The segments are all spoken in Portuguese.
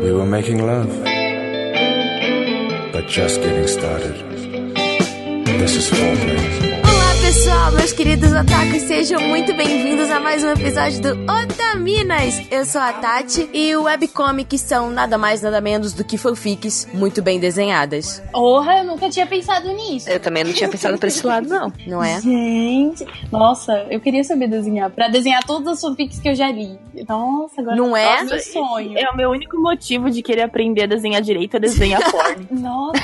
We were making love, but just getting started. This is foreplay. Pessoal, meus queridos otakus, sejam muito bem-vindos a mais um episódio do Otaminas. Eu sou a Tati e o webcomics são nada mais nada menos do que fanfics muito bem desenhadas. Porra, eu nunca tinha pensado nisso. Eu também não tinha pensado por esse lado, não. Não é? Gente, nossa, eu queria saber desenhar. Pra desenhar todas as fanfics que eu já li. Nossa, agora Não é? é meu sonho. É o meu único motivo de querer aprender a desenhar direito é desenhar porno. Nossa,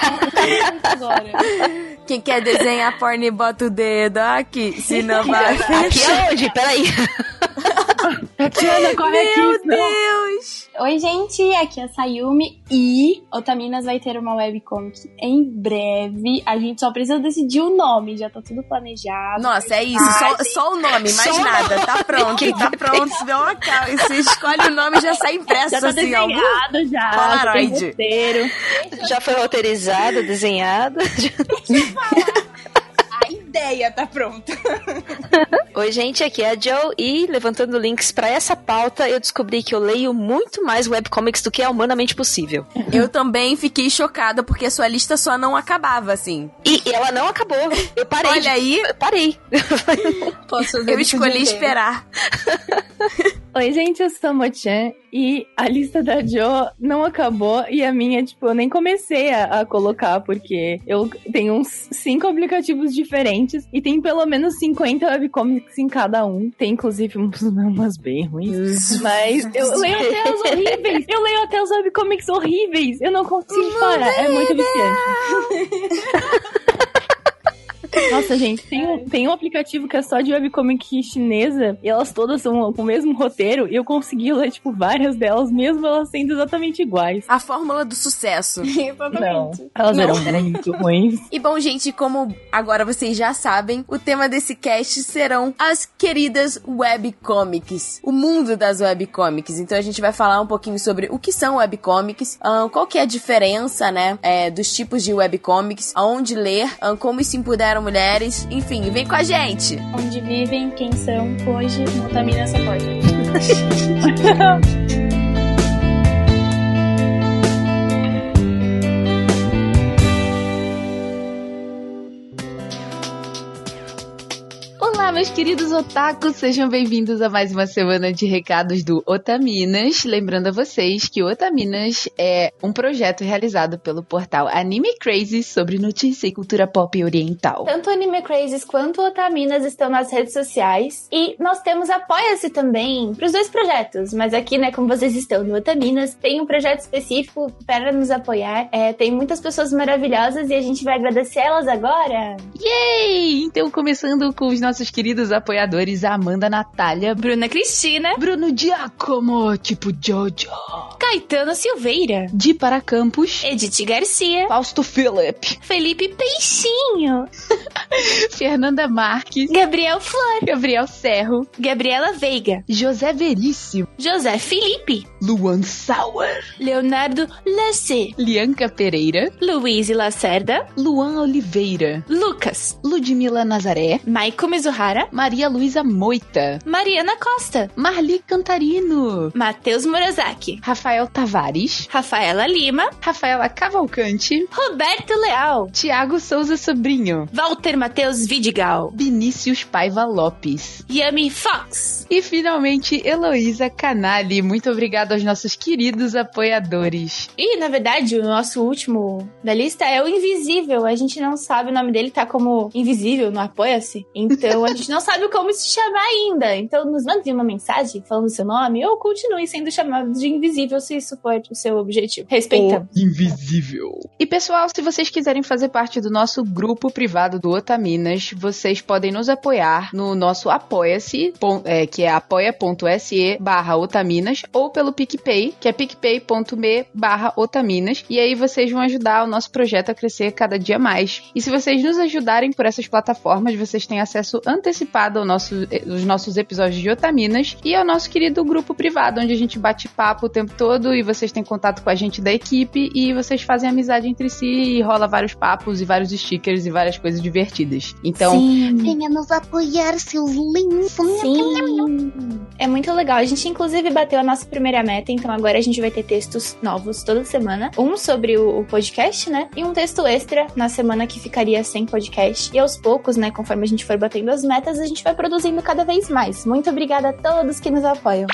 eu agora. Quem quer desenhar porno e bota o dedo aqui, se não vai Aqui é onde? Peraí. Tatiana, corre aqui. Meu Deus! Oi, gente, aqui é a Sayumi e Otaminas vai ter uma webcomic em breve. A gente só precisa decidir o nome, já tá tudo planejado. Nossa, é isso, só, só o nome, mais Só nada. Tá pronto, tá pronto. Se der uma cal- Você escolhe o nome e já sai impresso Já tá assim, ó. desenhado, já. já Polaroid. roteiro. Já foi roteirizado, desenhado. A ideia tá pronta. Oi, gente, aqui é a Joe e levantando links pra essa pauta, eu descobri que eu leio muito mais webcomics do que é humanamente possível. Eu também fiquei chocada porque a sua lista só não acabava assim. E ela não acabou. Eu parei. Olha de- aí. Eu parei. Eu escolhi esperar. Oi, gente, eu sou a Mochan e a lista da Jo não acabou e a minha, tipo, eu nem comecei a, a colocar porque eu tenho uns cinco aplicativos diferentes e tem pelo menos 50 webcomics em cada um. Tem inclusive uns- umas bem ruins. Mas eu leio até os horríveis. Eu leio até os webcomics horríveis. Eu não consigo parar. É muito viciante. Nossa, gente, tem um, tem um aplicativo que é só de webcomic chinesa e elas todas são com o mesmo roteiro e eu consegui ler, tipo, várias delas, mesmo elas sendo exatamente iguais. A fórmula do sucesso. Exatamente. Elas Não. eram muito ruins. E bom, gente, como agora vocês já sabem, o tema desse cast serão as queridas webcomics. O mundo das webcomics. Então a gente vai falar um pouquinho sobre o que são webcomics, ahn, qual que é a diferença, né, é, dos tipos de webcomics, aonde ler, ahn, como se empoderam mulheres. Enfim, vem com a gente! Onde vivem, quem são, hoje, não Otamina meus queridos otakus, sejam bem-vindos a mais uma semana de recados do Otaminas. Lembrando a vocês que o Otaminas é um projeto realizado pelo portal Anime Crazy sobre notícia e cultura pop oriental. Tanto Anime Crazes quanto Otaminas estão nas redes sociais. E nós temos Apoia-se também para os dois projetos. Mas aqui, né, como vocês estão no Otaminas, tem um projeto específico para nos apoiar. É, tem muitas pessoas maravilhosas e a gente vai agradecer elas agora. Yay! Então, começando com os nossos queridos apoiadores, a Amanda Natália, Bruna Cristina, Bruno Giacomo, tipo Jojo, Caetano Silveira, Di para Campos, Edith Garcia, Fausto Philip, Felipe Peixinho, Fernanda Marques, Gabriel Flor, Gabriel Serro, Gabriela Veiga, José Veríssimo, José Felipe, Luan Sauer, Leonardo Lace, Lianca Pereira, Luiz Lacerda, Luan Oliveira, Lucas, Ludmila Nazaré, Maiko Mizuhara, Maria Luísa Moita, Mariana Costa, Marli Cantarino, Matheus Murasaki, Rafael Tavares, Rafaela Lima, Rafaela Cavalcante, Roberto Leal, Tiago Souza Sobrinho, Walter Matheus Vidigal, Vinícius Paiva Lopes. Yami Fox. E finalmente, Heloísa Canali. Muito obrigado aos nossos queridos apoiadores. E, na verdade, o nosso último da lista é o Invisível. A gente não sabe o nome dele, tá como Invisível no Apoia-se. Então, a gente não sabe como se chamar ainda. Então, nos mande uma mensagem falando o seu nome ou continue sendo chamado de Invisível se isso for o seu objetivo. Respeitamos. Invisível. E pessoal, se vocês quiserem fazer parte do nosso grupo privado do Otaminas, vocês podem nos apoiar no nosso Apoia-se, é, que é apoia.se barra Otaminas, ou pelo PicPay, que é picpay.me barra Otaminas. E aí vocês vão ajudar o nosso projeto a crescer cada dia mais. E se vocês nos ajudarem por essas plataformas, vocês têm acesso antecipado antecipada ao nosso, os nossos episódios de Otaminas e ao nosso querido grupo privado, onde a gente bate papo o tempo todo e vocês têm contato com a gente da equipe e vocês fazem amizade entre si e rola vários papos e vários stickers e várias coisas divertidas. Então, Sim. Venha nos apoiar, seus lindos. Sim. É muito legal. A gente, inclusive, bateu a nossa primeira meta, então agora a gente vai ter textos novos toda semana. Um sobre o, o podcast, né? E um texto extra na semana que ficaria sem podcast. E aos poucos, né, conforme a gente for batendo as metas, a gente vai produzindo cada vez mais. Muito obrigada a todos que nos apoiam.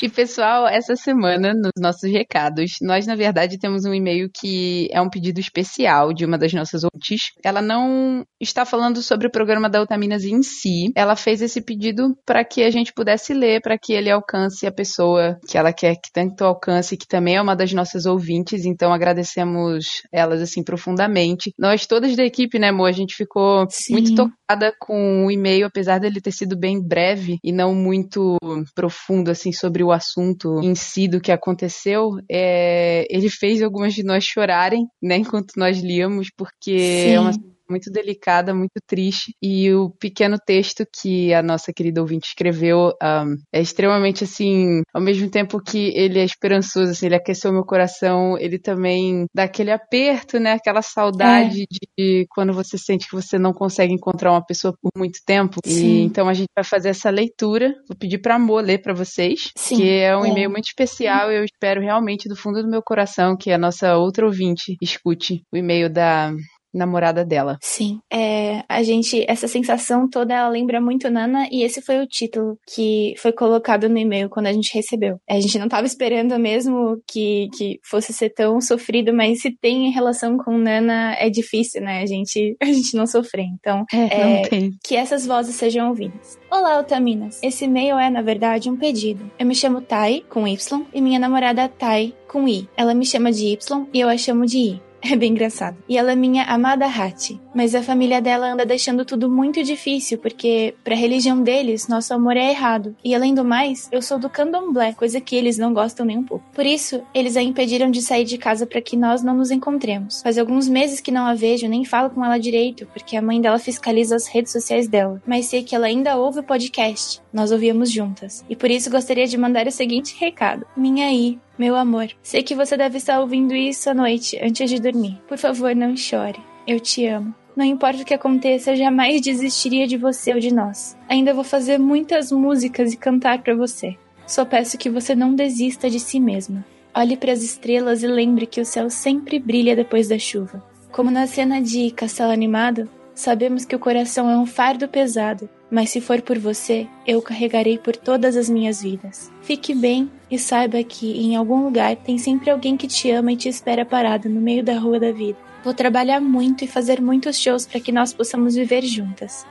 E pessoal, essa semana, nos nossos recados, nós na verdade temos um e-mail que é um pedido especial de uma das nossas ouvintes. Ela não está falando sobre o programa da Utaminas em si. Ela fez esse pedido para que a gente pudesse ler, para que ele alcance a pessoa que ela quer que tanto alcance, que também é uma das nossas ouvintes. Então agradecemos elas assim profundamente. Nós todas da equipe, né, amor? A gente ficou Sim. muito tocada com o e-mail, apesar dele ter sido bem breve e não muito profundo assim sobre o assunto em si do que aconteceu. É, ele fez algumas de nós chorarem, né, enquanto nós líamos, porque Sim. é uma muito delicada, muito triste. E o pequeno texto que a nossa querida ouvinte escreveu um, é extremamente assim, ao mesmo tempo que ele é esperançoso, assim, ele aqueceu meu coração, ele também dá aquele aperto, né? Aquela saudade de quando você sente que você não consegue encontrar uma pessoa por muito tempo. E Sim. então a gente vai fazer essa leitura. Vou pedir pra Amor ler pra vocês, Sim. que é um É. e-mail muito especial. Eu espero realmente do fundo do meu coração que a nossa outra ouvinte escute o e-mail da namorada dela. Sim. É, a gente, essa sensação toda, ela lembra muito Nana, e esse foi o título que foi colocado no e-mail quando a gente recebeu. A gente não tava esperando mesmo que, que fosse ser tão sofrido, mas se tem relação com Nana, é difícil, né? A gente, a gente não sofrer. Então, É, tem. que essas vozes sejam ouvidas. Olá, Otaminas. Esse e-mail é, na verdade, um pedido. Eu me chamo Tai, com Y, e minha namorada Tai, com I. Ela me chama de Y e eu a chamo de I. É bem engraçado. E ela é minha amada Hati. Mas a família dela anda deixando tudo muito difícil, porque, pra religião deles, nosso amor é errado. E além do mais, eu sou do candomblé, coisa que eles não gostam nem um pouco. Por isso, eles a impediram de sair de casa para que nós não nos encontremos. Faz alguns meses que não a vejo, nem falo com ela direito, porque a mãe dela fiscaliza as redes sociais dela. Mas sei que ela ainda ouve o podcast. Nós ouvíamos juntas. E por isso gostaria de mandar o seguinte recado. Minha I, meu amor, sei que você deve estar ouvindo isso à noite, antes de dormir. Por favor, não chore. Eu te amo. Não importa o que aconteça, eu jamais desistiria de você ou de nós. Ainda vou fazer muitas músicas e cantar pra você. Só peço que você não desista de si mesma. Olhe para as estrelas e lembre que o céu sempre brilha depois da chuva. Como na cena de Castelo Animado, sabemos que o coração é um fardo pesado, mas se for por você, eu o carregarei por todas as minhas vidas. Fique bem e saiba que em algum lugar tem sempre alguém que te ama e te espera parado no meio da rua da vida. Vou trabalhar muito e fazer muitos shows para que nós possamos viver juntas.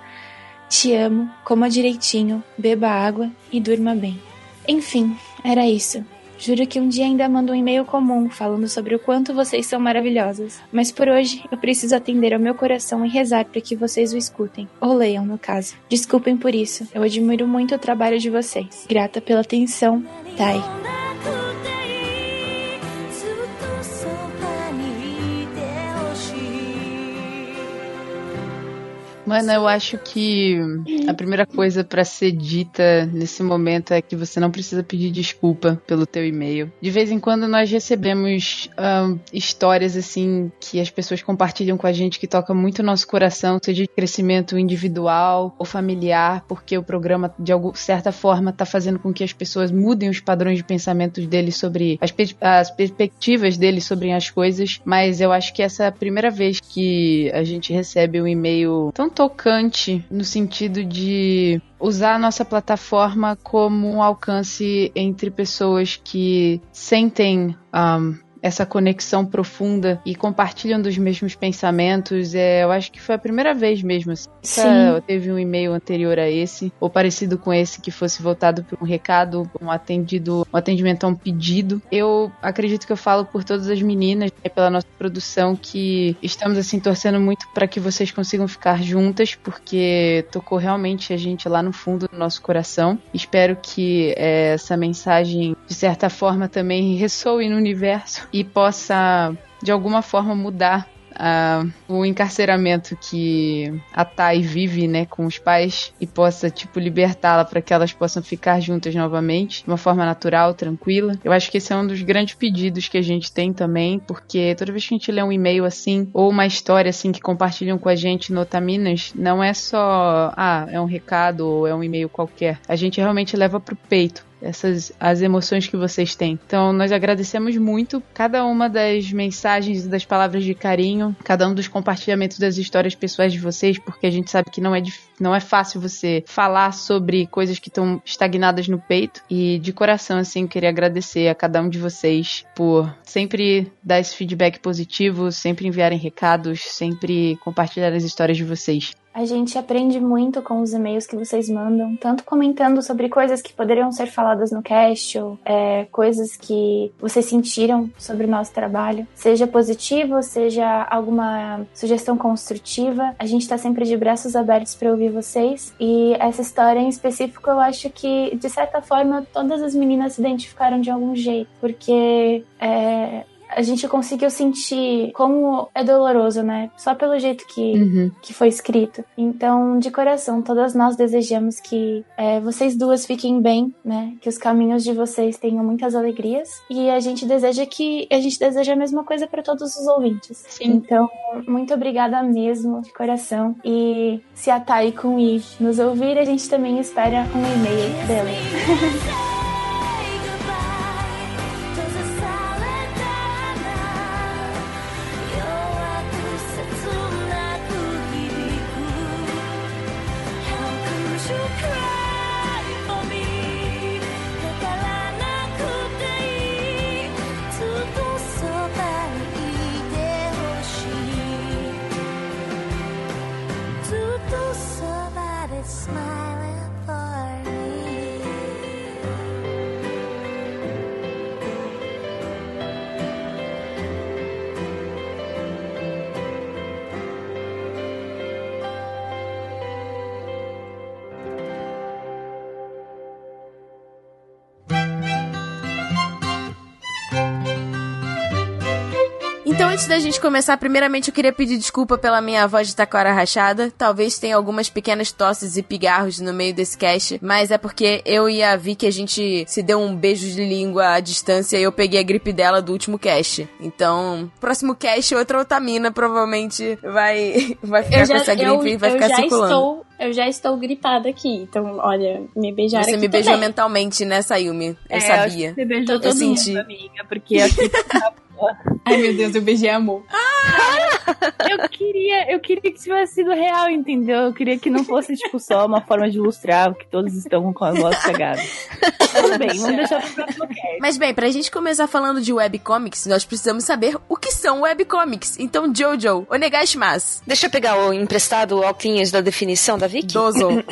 Te amo, coma direitinho, beba água e durma bem. Enfim, era isso. Juro que um dia ainda mando um e-mail comum falando sobre o quanto vocês são maravilhosas. Mas por hoje eu preciso atender ao meu coração e rezar para que vocês o escutem. Ou leiam, no caso. Desculpem por isso. Eu admiro muito o trabalho de vocês. Grata pela atenção, Tai. Mano, eu acho que a primeira coisa pra ser dita nesse momento é que você não precisa pedir desculpa pelo teu e-mail. De vez em quando nós recebemos ahn, histórias assim que as pessoas compartilham com a gente que toca muito o nosso coração, seja de crescimento individual ou familiar, porque o programa de alguma certa forma tá fazendo com que as pessoas mudem os padrões de pensamentos deles sobre as, pers- as perspectivas deles sobre as coisas. Mas eu acho que essa é a primeira vez que a gente recebe um e-mail tão tocante no sentido de usar a nossa plataforma como um alcance entre pessoas que sentem um, essa conexão profunda e compartilham dos mesmos pensamentos. É, eu acho que foi a primeira vez mesmo. Assim. Nunca Teve um e-mail anterior a esse, ou parecido com esse, que fosse voltado para um recado, um atendido, um atendimento a um pedido. Eu acredito que eu falo por todas as meninas, né, pela nossa produção, que estamos assim torcendo muito para que vocês consigam ficar juntas, porque tocou realmente a gente lá no fundo do nosso coração. Espero que é, essa mensagem, de certa forma, também ressoe no universo e possa de alguma forma mudar ah, o encarceramento que a Thay vive, né, com os pais e possa, tipo, libertá-la para que elas possam ficar juntas novamente, de uma forma natural, tranquila. Eu acho que esse é um dos grandes pedidos que a gente tem também, porque toda vez que a gente lê um e-mail assim, ou uma história assim que compartilham com a gente no Otaminas, não é só, ah, é um recado ou é um e-mail qualquer. A gente realmente leva pro peito essas as emoções que vocês têm. Então, nós agradecemos muito cada uma das mensagens e das palavras de carinho, cada um dos compartilhamentos das histórias pessoais de vocês, porque a gente sabe que não é, não é fácil você falar sobre coisas que estão estagnadas no peito. E de coração, assim, queria agradecer a cada um de vocês por sempre dar esse feedback positivo, sempre enviarem recados, sempre compartilhar as histórias de vocês. A gente aprende muito com os e-mails que vocês mandam, tanto comentando sobre coisas que poderiam ser faladas no cast, ou é, coisas que vocês sentiram sobre o nosso trabalho, seja positivo, seja alguma sugestão construtiva. A gente está sempre de braços abertos para ouvir vocês. E essa história em específico, eu acho que, de certa forma, todas as meninas se identificaram de algum jeito, porque é, a gente conseguiu sentir como é doloroso, né? Só pelo jeito que, uhum. que foi escrito. Então, de coração, todas nós desejamos que é, vocês duas fiquem bem, né? Que os caminhos de vocês tenham muitas alegrias. E a gente deseja que. A gente deseja a mesma coisa para todos os ouvintes. Sim. Então, muito obrigada mesmo, de coração. E se a Thay com I nos ouvir, a gente também espera um e-mail dela. antes da gente começar, primeiramente eu queria pedir desculpa pela minha voz de taquara rachada. Talvez tenha algumas pequenas tosses e pigarros no meio desse cast, mas é porque eu e a Vicky a gente se deu um beijo de língua à distância e eu peguei a gripe dela do último cast. Então, próximo cast, outra otamina provavelmente vai, vai ficar já, com essa gripe eu, e vai ficar circulando. Estou, eu já estou gripada aqui, então, olha, me beijaram Você me beijou também. mentalmente, né, Sayumi? Eu é, sabia. Eu você beijou eu todo senti. mundo, amiga, porque aqui tá Ai, meu Deus, eu beijei amor. eu queria, eu queria que tivesse sido real, entendeu? Eu queria que não fosse, tipo, só uma forma de ilustrar que todos estão com a voz cegada. Tudo bem, vamos deixar pro próximo cast. Mas bem, pra gente começar falando de webcomics, nós precisamos saber o que são webcomics. Então, Jojo, onegashimasu. Deixa eu pegar o emprestado óculos da definição da Vicky. Dozo.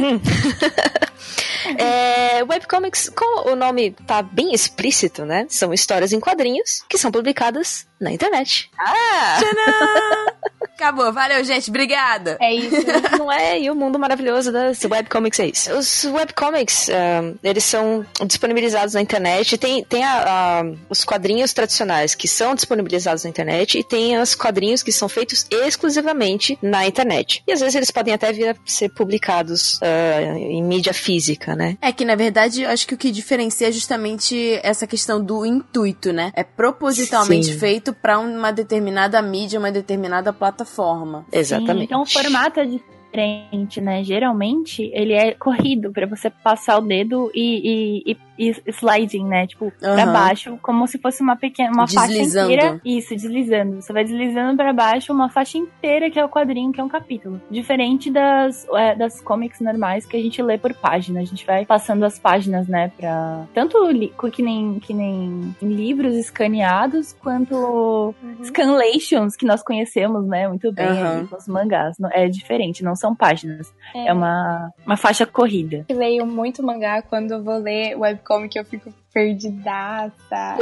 é, webcomics, como o nome tá bem explícito, né? São histórias em quadrinhos que são publicadas na internet. Ah! Tcharam! Acabou, valeu, gente, obrigada. É isso, não é? E o mundo maravilhoso das webcomics é isso. Os webcomics, uh, eles são disponibilizados na internet. Tem, tem a, a, os quadrinhos tradicionais que são disponibilizados na internet e tem os quadrinhos que são feitos exclusivamente na internet. E às vezes eles podem até vir a ser publicados uh, em mídia física, né? É que, na verdade, eu acho que o que diferencia é justamente essa questão do intuito, né? É propositalmente Sim. feito para uma determinada mídia, uma determinada plataforma. Exatamente. Sim, então o formato é diferente, né? Geralmente ele é corrido para você passar o dedo e, e e sliding, né? Tipo, uhum. pra baixo, como se fosse uma pequena, uma deslizando. faixa inteira. Isso, deslizando. Você vai deslizando para baixo uma faixa inteira que é o quadrinho, que é um capítulo. Diferente das, é, das comics normais que a gente lê por página. A gente vai passando as páginas, né? Pra. Tanto que nem, que nem livros escaneados, quanto uhum. scanlations que nós conhecemos, né? Muito bem uhum. os mangás. É diferente, não são páginas. É, é uma, uma faixa corrida. Eu leio muito mangá quando eu vou ler web como que eu fico perdidaça.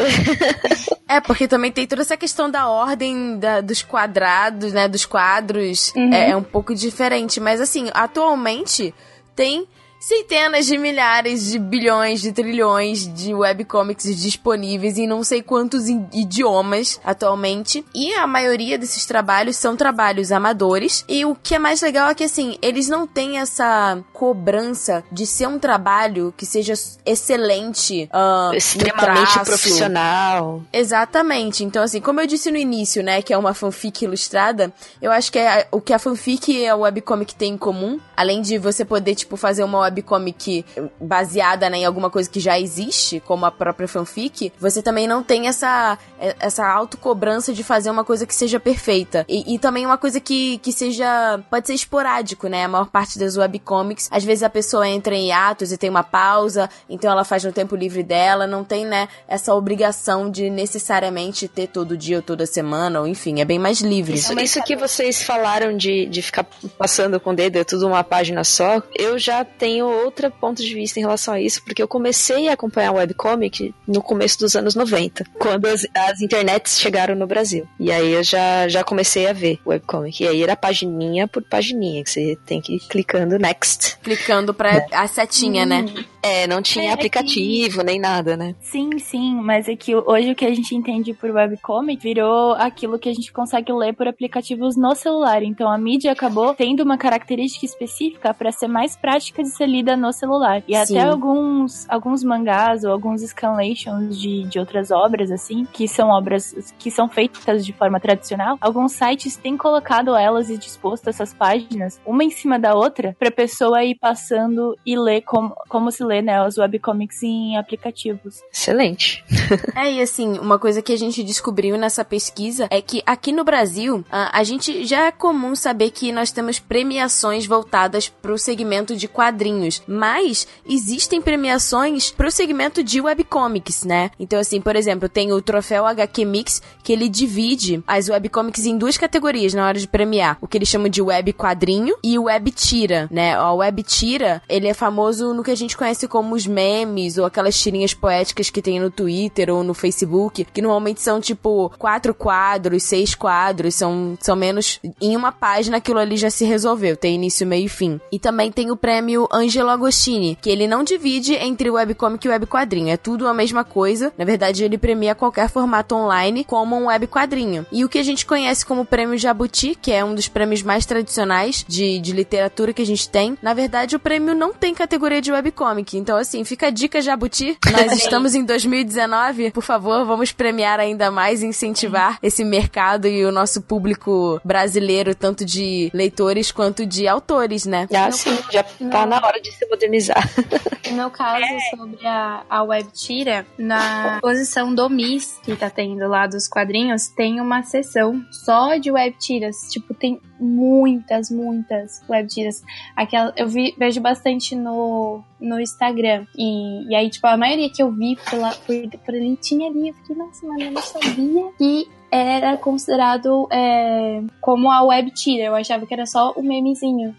é, porque também tem toda essa questão da ordem da, dos quadrados, né? Dos quadros. Uhum. É, é um pouco diferente. Mas assim, atualmente tem centenas de milhares de bilhões de trilhões de webcomics disponíveis em não sei quantos idiomas atualmente. E a maioria desses trabalhos são trabalhos amadores. E o que é mais legal é que, assim, eles não têm essa cobrança de ser um trabalho que seja excelente. no Extremamente profissional. Exatamente. Então, assim, como eu disse no início, né, que é uma fanfic ilustrada, eu acho que é o que a fanfic e a webcomic têm em comum, além de você poder, tipo, fazer uma webcomic baseada né, em alguma coisa que já existe, como a própria fanfic, você também não tem essa, essa autocobrança de fazer uma coisa que seja perfeita. E, e também uma coisa que, que seja. pode ser esporádico, né? A maior parte das webcomics, às vezes a pessoa entra em atos e tem uma pausa, então ela faz no tempo livre dela, não tem, né, essa obrigação de necessariamente ter todo dia ou toda semana, ou enfim, é bem mais livre. Isso, isso que vocês falaram de, de ficar passando com o dedo, é tudo uma página só, eu já tenho outro ponto de vista em relação a isso, porque eu comecei a acompanhar webcomic no começo dos anos 90, quando as, as internets chegaram no Brasil. E aí eu já, já comecei a ver webcomic. E aí era pagininha por pagininha, que você tem que ir clicando next. Clicando pra a setinha, né? É, não tinha É que- aplicativo nem nada, né? Sim, sim, mas é que hoje o que a gente entende por webcomic virou aquilo que a gente consegue ler por aplicativos no celular. Então a mídia acabou tendo uma característica específica para ser mais prática de ser lida no celular. E Sim. até alguns, alguns mangás ou alguns scanlations de, de outras obras, assim, que são obras que são feitas de forma tradicional, alguns sites têm colocado elas e disposto essas páginas, uma em cima da outra, pra pessoa ir passando e ler como, como se lê, né, os webcomics em aplicativos. Excelente. É, e assim, uma coisa que a gente descobriu nessa pesquisa é que aqui no Brasil, a, a gente já é comum saber que nós temos premiações voltadas pro segmento de quadrinhos, mas existem premiações pro segmento de webcomics, né? Então, assim, por exemplo, tem o troféu HQ Mix, que ele divide as webcomics em duas categorias na hora de premiar. O que eles chamam de web quadrinho e o web tira, né? O web tira, ele é famoso no que a gente conhece como os memes ou aquelas tirinhas poéticas que tem no Twitter ou no Facebook, que normalmente são tipo quatro quadros, seis quadros, são, são menos. Em uma página aquilo ali já se resolveu, tem início, meio e fim. E também tem o prêmio Angelo Agostini, que ele não divide entre webcomic e web quadrinho, é tudo a mesma coisa. Na verdade, ele premia qualquer formato online como um web quadrinho. E o que a gente conhece como prêmio Jabuti, que é um dos prêmios mais tradicionais de, de literatura que a gente tem, na verdade o prêmio não tem categoria de webcomic. Então, assim, fica a dica Jabuti. Nós estamos em 2019, por favor, vamos premiar ainda mais e incentivar esse mercado e o nosso público brasileiro, tanto de leitores quanto de autores, né? Ah, sim, já tá na hora de se modernizar. No meu caso, sobre a, a web tira, na posição do Miss, que tá tendo lá dos quadrinhos, tem uma seção só de web tiras. Tipo, tem muitas, muitas web tiras. Aquela, eu vi, vejo bastante no, no Instagram. E, e aí, tipo, a maioria que eu vi pela, por, por ali tinha ali. Eu fiquei, nossa, mano, eu não sabia que era considerado é, como a web tira. Eu achava que era só o memezinho.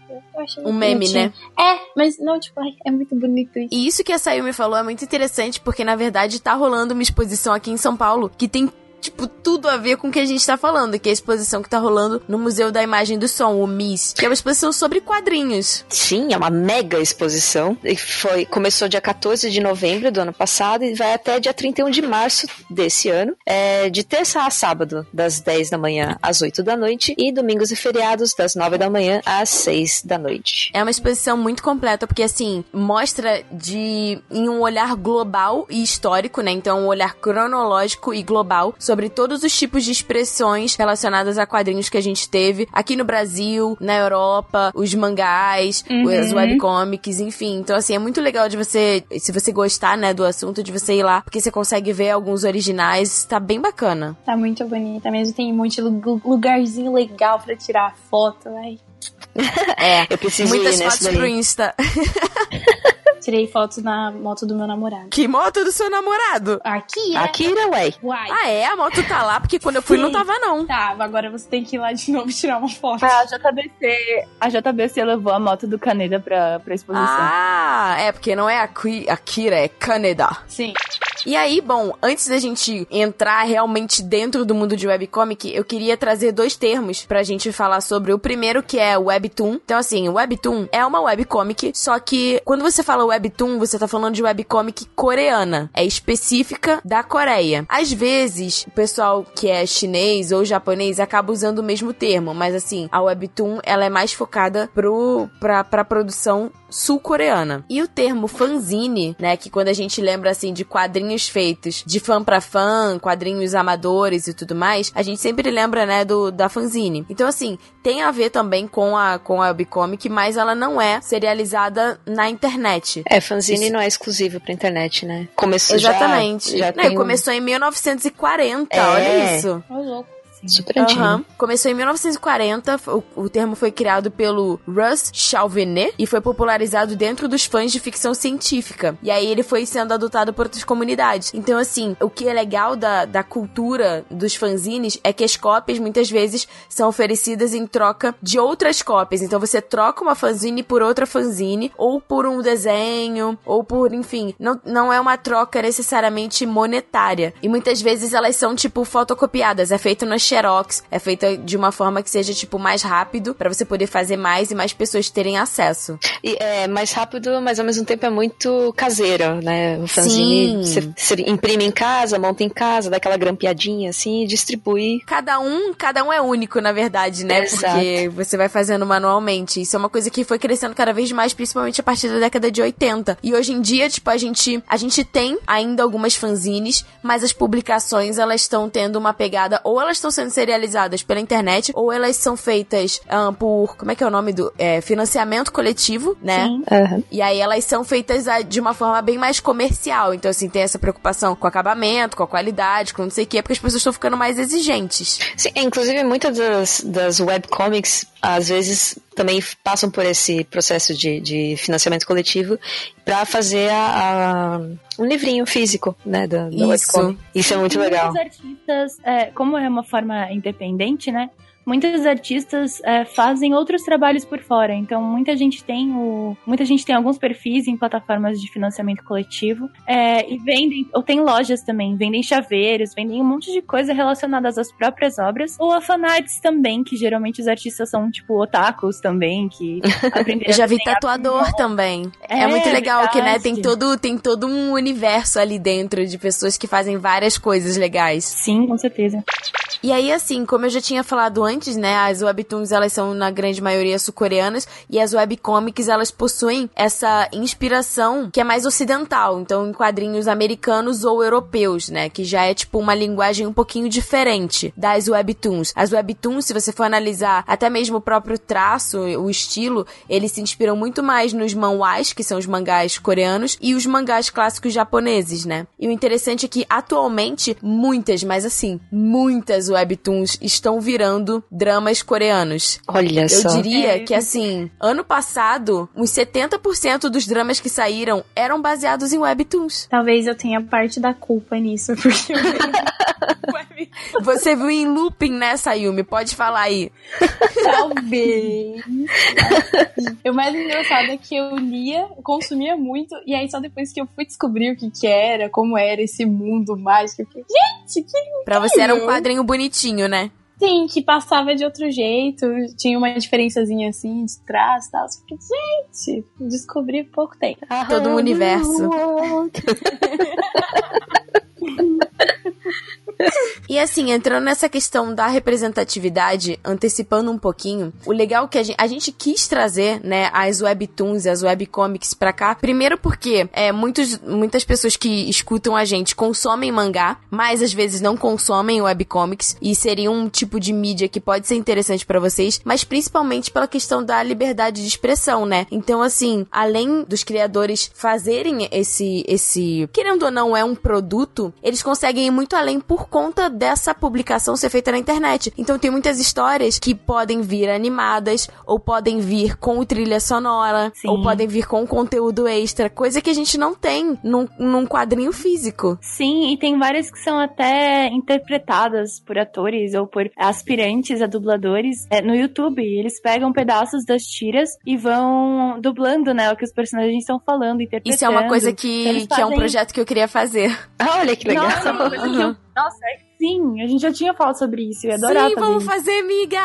Um meme, bonitinho. né? É, mas não, tipo, ai, é muito bonito isso. E isso que a Sayumi falou é muito interessante, porque na verdade tá rolando uma exposição aqui em São Paulo que tem. Tipo, tudo a ver com o que a gente tá falando, que é a exposição que tá rolando no Museu da Imagem do Som, o MIS, que é uma exposição sobre quadrinhos. Sim, é uma mega exposição. E foi, começou dia 14 de novembro do ano passado e vai até dia 31 de março desse ano. É, de terça a sábado, das 10 da manhã às 8 da noite. E domingos e feriados, das 9 da manhã às 6 da noite. É uma exposição muito completa, porque assim, mostra de em um olhar global e histórico, né? Então, um olhar cronológico e global sobre todos os tipos de expressões relacionadas a quadrinhos que a gente teve aqui no Brasil, na Europa, os mangás, as webcomics, enfim. Então, assim, é muito legal de você, se você gostar, né, do assunto, de você ir lá, porque você consegue ver alguns originais, tá bem bacana. Tá muito bonita mesmo. Tem um monte de lu- lugarzinho legal pra tirar foto, né? É. Eu preciso Muitas ir nesse fotos pro daí. Insta. Tirei fotos na moto do meu namorado. que moto do seu namorado? Aqui é. Akira, ué. Uai. Ah, é? A moto tá lá, porque quando eu fui Sim. não tava, não. Tá, agora você tem que ir lá de novo tirar uma foto. A JBC, a JBC levou a moto do Caneda pra, pra exposição. Ah, é porque não é Aki- Akira, é Canada. Sim. E aí, bom, antes da gente entrar realmente dentro do mundo de webcomic, eu queria trazer dois termos pra gente falar sobre. O primeiro que é webtoon. Então assim, webtoon é uma webcomic, só que quando você fala webtoon, você tá falando de webcomic coreana. É específica da Coreia. Às vezes, o pessoal que é chinês ou japonês acaba usando o mesmo termo, mas assim, a webtoon ela é mais focada pro pra, pra produção sul-coreana. E o termo fanzine, né, que quando a gente lembra assim de quadrinhos feitos de fã para fã, quadrinhos amadores e tudo mais, a gente sempre lembra, né, do da fanzine. Então assim, tem a ver também com a com a webcomic, mas ela não é serializada na internet. É, fanzine Isso. não é exclusivo pra internet, né? Começou Exatamente. Já, já não, tem... começou em 1940, é. olha isso. Ô, louco. Super antigo. Uhum. Começou em 1940, o, o, termo foi criado pelo Russ Chauvenet e foi popularizado dentro dos fãs de ficção científica. E aí ele foi sendo adotado por outras comunidades. Então, assim, o que é legal da, da cultura dos fanzines é que as cópias muitas vezes são oferecidas em troca de outras cópias. Então você troca uma fanzine por outra fanzine, ou por um desenho, ou por, enfim, não, não é uma troca necessariamente monetária. E muitas vezes elas são, tipo, fotocopiadas. É feito nas Xerox é feita de uma forma que seja, tipo, mais rápido, para você poder fazer mais e mais pessoas terem acesso. E é mais rápido, mas ao mesmo tempo é muito caseiro, né? O fanzine você, você imprime em casa, monta em casa, dá aquela grampeadinha assim e distribui. Cada um, cada um é único, na verdade, né? Exato. Porque você vai fazendo manualmente. Isso é uma coisa que foi crescendo cada vez mais, principalmente a partir da década de 80. E hoje em dia, tipo, a gente, a gente tem ainda algumas fanzines, mas as publicações elas estão tendo uma pegada ou elas estão sendo serializadas pela internet, ou elas são feitas um, por, como é que é o nome do? É, financiamento coletivo, né? Sim. Uhum. E aí elas são feitas ah, de uma forma bem mais comercial. Então, assim, tem essa preocupação com o acabamento, com a qualidade, com não sei o quê, porque as pessoas estão ficando mais exigentes. Sim, inclusive muitas das, das webcomics às vezes também passam por esse processo de, de financiamento coletivo para fazer a, a, um livrinho físico, né, da, da Isso. webcomic. Isso é muito legal. Muitos artistas, é, como é uma forma independente, né, muitos artistas é, fazem outros trabalhos por fora. Então, muita gente tem o, muita gente tem alguns perfis em plataformas de financiamento coletivo é, e vendem, ou tem lojas também, vendem chaveiros, vendem um monte de coisa relacionadas às próprias obras, ou a fanarts também, que geralmente os artistas são tipo otakus também, que aprenderam. Eu já vi tatuador também. É, É, muito legal que, né, verdade. tem todo, tem todo um universo ali dentro de pessoas que fazem várias coisas legais. Sim, com certeza. E aí, assim, como eu já tinha falado antes, né, as webtoons, elas são, na grande maioria, sul-coreanas, e as webcomics, elas possuem essa inspiração que é mais ocidental, então em quadrinhos americanos ou europeus, né, que já é, tipo, uma linguagem um pouquinho diferente das webtoons. As webtoons, se você for analisar até mesmo o próprio traço, o estilo, eles se inspiram muito mais nos manhwas, que são os mangás coreanos, e os mangás clássicos japoneses, né. E o interessante é que, atualmente, muitas, mas assim, muitas webtoons estão virando dramas coreanos. Olha Eu só. diria É, que, assim, ano passado, uns 70% dos dramas que saíram eram baseados em webtoons. Talvez eu tenha parte da culpa nisso, porque eu Você viu em looping, né, Sayumi? Pode falar aí. Talvez. o mais engraçado é que eu lia, consumia muito, e aí só depois que eu fui descobrir o que que era, como era esse mundo mágico, eu fiquei, gente, que Pra você era um quadrinho bonitinho, né? sim, que passava de outro jeito, tinha uma diferençazinha assim de trás e tal. Fiquei, gente, descobri pouco tempo. Todo um universo. E assim, entrando nessa questão da representatividade, antecipando um pouquinho, o legal que a gente, a gente quis trazer, né, as webtoons e as webcomics pra cá, primeiro porque é, muitos, muitas pessoas que escutam a gente consomem mangá, mas às vezes não consomem webcomics, e seria um tipo de mídia que pode ser interessante pra vocês, mas principalmente pela questão da liberdade de expressão, né? Então, assim, além dos criadores fazerem esse, esse, querendo ou não, é um produto, eles conseguem ir muito além por por conta dessa publicação ser feita na internet. Então tem muitas histórias que podem vir animadas, ou podem vir com trilha sonora, Sim. ou podem vir com conteúdo extra, coisa que a gente não tem num, num quadrinho físico. Sim, e tem várias que são até interpretadas por atores ou por aspirantes a dubladores é, no YouTube. Eles pegam pedaços das tiras e vão dublando, né, o que os personagens estão falando, interpretando. Isso é uma coisa que, que é um fazem- projeto que eu queria fazer. Olha que legal. Nossa, coisa que eu- Nossa, é que sim, a gente já tinha falado sobre isso, eu ia adorar Sim, fazer vamos isso. fazer, amiga!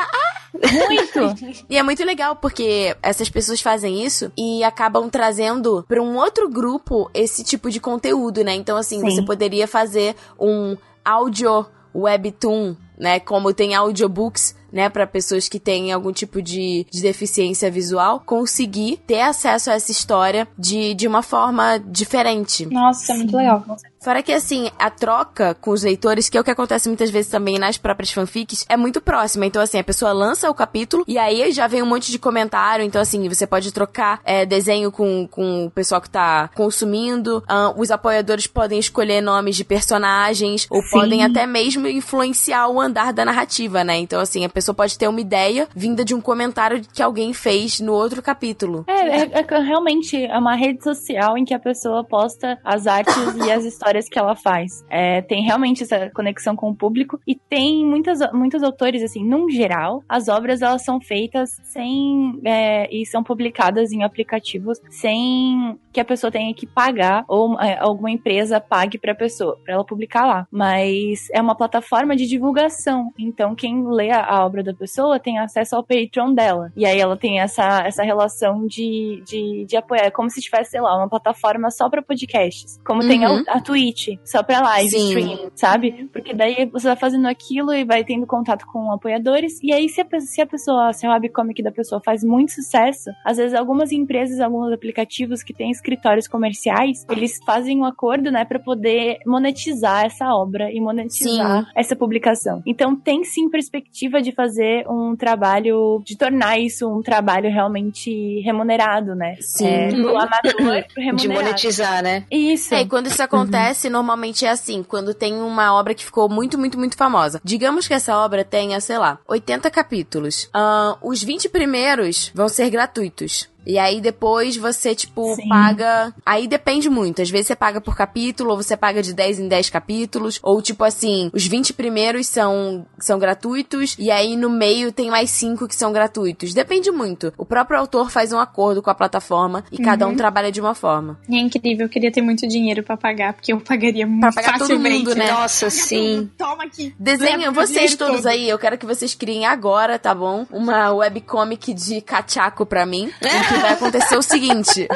Muito! E é muito legal porque essas pessoas fazem isso e acabam trazendo para um outro grupo esse tipo de conteúdo, né? Então, assim, Sim. você poderia fazer um áudio webtoon, né? Como tem audiobooks, né? Para pessoas que têm algum tipo de, de deficiência visual, conseguir ter acesso a essa história de, de uma forma diferente. Nossa, isso é muito legal. Fora que, assim, a troca com os leitores, que é o que acontece muitas vezes também nas próprias fanfics, é muito próxima. Então, assim, a pessoa lança o capítulo e aí já vem um monte de comentário. Então, assim, você pode trocar é, desenho com, com o pessoal que tá consumindo. Ah, os apoiadores podem escolher nomes de personagens ou Sim. podem até mesmo influenciar o andar da narrativa, né? Então, assim, a pessoa pode ter uma ideia vinda de um comentário que alguém fez no outro capítulo. É, é, é realmente é uma rede social em que a pessoa posta as artes e as histórias que ela faz. É, tem realmente essa conexão com o público e tem muitas, muitos autores, assim, num geral, as obras elas são feitas sem é, e são publicadas em aplicativos sem que a pessoa tenha que pagar ou é, alguma empresa pague pra pessoa, pra ela publicar lá. Mas é uma plataforma de divulgação. Então, quem lê a, a obra da pessoa tem acesso ao Patreon dela. E aí ela tem essa, essa relação de, de, de apoiar. É como se tivesse, sei lá, uma plataforma só pra podcasts. Como tem Uhum. a, a Twitch, só pra live Sim. stream, sabe? Porque daí você vai fazendo aquilo e vai tendo contato com apoiadores. E aí, se a, se a pessoa, se a webcomic da pessoa faz muito sucesso, às vezes algumas empresas, alguns aplicativos que têm escritórios comerciais, eles fazem um acordo, né, pra poder monetizar essa obra e monetizar essa publicação. Então, tem sim perspectiva de fazer um trabalho, de tornar isso um trabalho realmente remunerado, né? Sim. É, do amador pro remunerado. De monetizar, né? Isso. É, e quando isso acontece, normalmente é assim, quando tem uma obra que ficou muito, muito, muito famosa. Digamos que essa obra tenha, sei lá, 80 capítulos. Ahn, os 20 primeiros vão ser gratuitos. E aí depois você, tipo, Sim. paga. Aí depende muito. Às vezes você paga por capítulo, ou você paga de 10 em 10 capítulos. Ou, tipo assim, os 20 primeiros são, são gratuitos. E aí no meio tem mais 5 que são gratuitos. Depende muito. O próprio autor faz um acordo com a plataforma e cada um trabalha de uma forma. E é incrível, eu queria ter muito dinheiro pra pagar, porque eu pagaria Pra muito pagar todo facilmente. mundo, né? Nossa, sim. Toma aqui. O vocês todos todo. aí, eu quero que vocês criem agora, tá bom? Uma webcomic de cachaco pra mim. O que vai acontecer é o seguinte.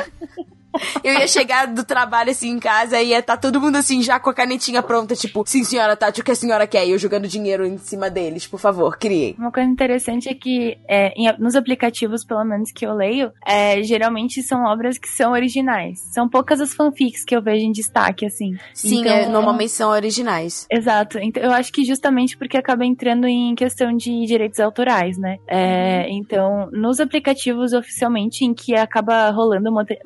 Eu ia chegar do trabalho assim em casa e ia tá todo mundo assim já com a canetinha pronta, tipo, sim senhora Tati, o que a senhora quer? E eu jogando dinheiro em cima deles, por favor, criem. Uma coisa interessante é que é, nos aplicativos, pelo menos que eu leio, é, geralmente são obras que são originais. São poucas as fanfics que eu vejo em destaque, assim. Sim, Então, é, normalmente são originais. Exato. Então, eu acho que justamente porque acaba entrando em questão de direitos autorais, né? É, então, nos aplicativos oficialmente em que acaba rolando mote-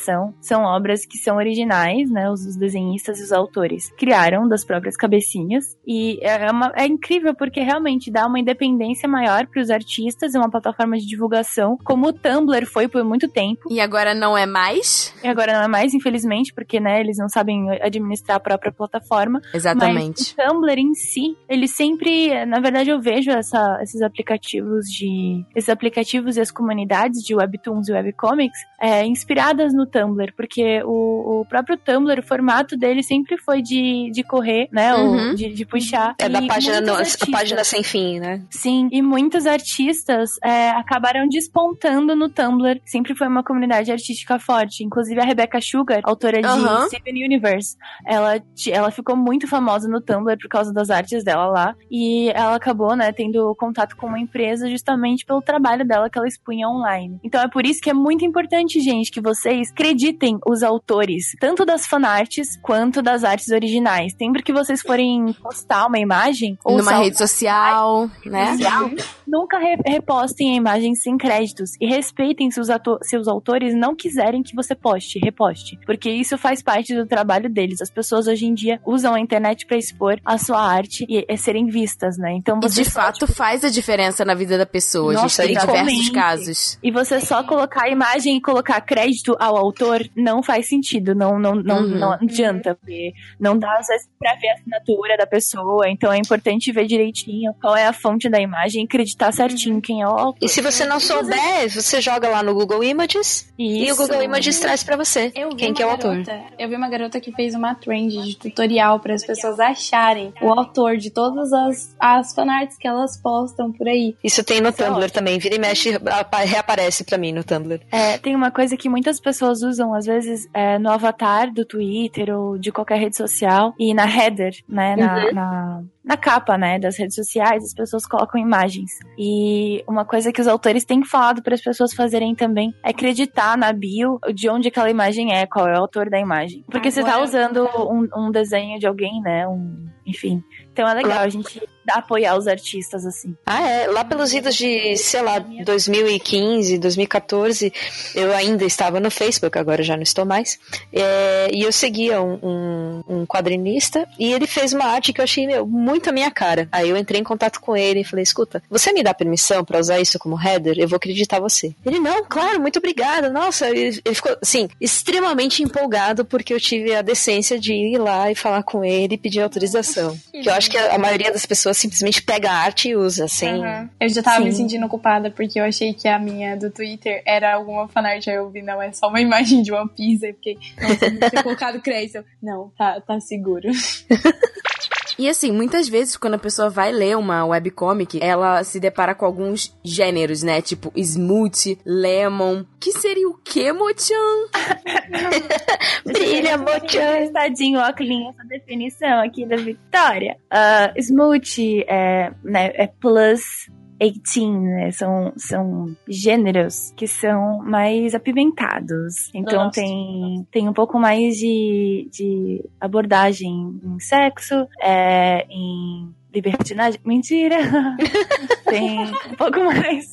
monetização, são obras que são originais, né? Os, os desenhistas e os autores criaram das próprias cabecinhas. E é, é uma- é incrível porque realmente dá uma independência maior para os artistas, é uma plataforma de divulgação, como o Tumblr foi por muito tempo. E agora não é mais? E agora não é mais, infelizmente, porque, né, eles não sabem administrar a própria plataforma. Exatamente. Mas o Tumblr em si, ele sempre, na verdade, eu vejo essa- esses aplicativos de, esses aplicativos e as comunidades de webtoons e webcomics é, inspiradas no Tumblr, porque o, o próprio Tumblr, o formato dele sempre foi de, de correr, né, ou Uhum. de, de puxar. É da página, no, página sem fim, né? Sim, e muitos artistas é, acabaram despontando no Tumblr. Sempre foi uma comunidade artística forte. Inclusive a Rebecca Sugar, autora de Aham. Steven Universe, ela, ela ficou muito famosa no Tumblr por causa das artes dela lá. E ela acabou, né, tendo contato com uma empresa justamente pelo trabalho dela que ela expunha online. Então é por isso que é muito importante, gente, que vocês acreditem os autores, tanto das fanarts quanto das artes originais. Sempre que vocês forem postar uma imagem ou Numa rede social, né? social, nunca re- repostem a imagem sem créditos e respeitem se os, se os autores não quiserem que você poste, reposte, porque isso faz parte do trabalho deles. As pessoas hoje em dia usam a internet para expor a sua arte e, e serem vistas, né? Então E você de só, fato faz a diferença na vida da pessoa. a Nossa, gente tem diversos casos. E você só colocar a imagem e colocar crédito ao autor não faz sentido, não não, não, Uhum. não adianta, porque não dá às vezes pra ver a assinatura da pessoa, então é importante ver direitinho qual é a fonte da imagem e acreditar certinho quem é o autor. E se você não souber, você joga lá no Google Images e o Isso. Google Images traz pra você quem que é o autor. garota, Eu vi uma garota que fez uma trend de tutorial para as pessoas acharem o autor de todas as, as fanarts que elas postam por aí. Isso tem no Isso Tumblr também. Vira e mexe, apa- reaparece pra mim no Tumblr. É, tem uma coisa que muitas pessoas usam, às vezes, é, no avatar do Twitter ou de qualquer rede social e na header, né? Na, na, na capa, né? Das redes sociais, as pessoas colocam imagens. E uma coisa que os autores têm falado para as pessoas fazerem também é acreditar na bio de onde aquela imagem é, qual é o autor da imagem. Porque você tá Agora- usando um, um desenho de alguém, né? Um, enfim. Então é legal a gente apoiar os artistas assim. Ah, é. Lá pelos idos de, sei lá, 2015, 2014, eu ainda estava no Facebook, agora já não estou mais. É, e eu seguia um, um, um quadrinista e ele fez uma arte que eu achei meu, muito a minha cara. Aí eu entrei em contato com ele e falei: escuta, você me dá permissão pra usar isso como header? Eu vou acreditar você. Ele, não, claro, muito obrigada. Nossa, ele, ele ficou, assim, extremamente empolgado porque eu tive a decência de ir lá e falar com ele e pedir autorização. Que eu acho que a, a maioria das pessoas simplesmente pega a arte e usa, sem. Aham. Eu já tava me Sim. sentindo culpada porque eu achei que a minha do Twitter era alguma fanart. Aí eu vi, não, é só uma imagem de One Piece. Aí fiquei, nossa, eu tinha colocado crédito. Não, tá, tá seguro. E assim, muitas vezes quando a pessoa vai ler uma webcomic, ela se depara com alguns gêneros, né? Tipo smooth, lemon. Que seria o quê, Mochan? Brilha, Mochan! Tadinho, óculos, essa definição aqui da Vitória. Uh, smoothie é, né, é plus 18, né? São, são gêneros que são mais apimentados. Então Nossa. tem, tem um pouco mais de, de abordagem em sexo, é, em libertinagem. Mentira! tem um pouco mais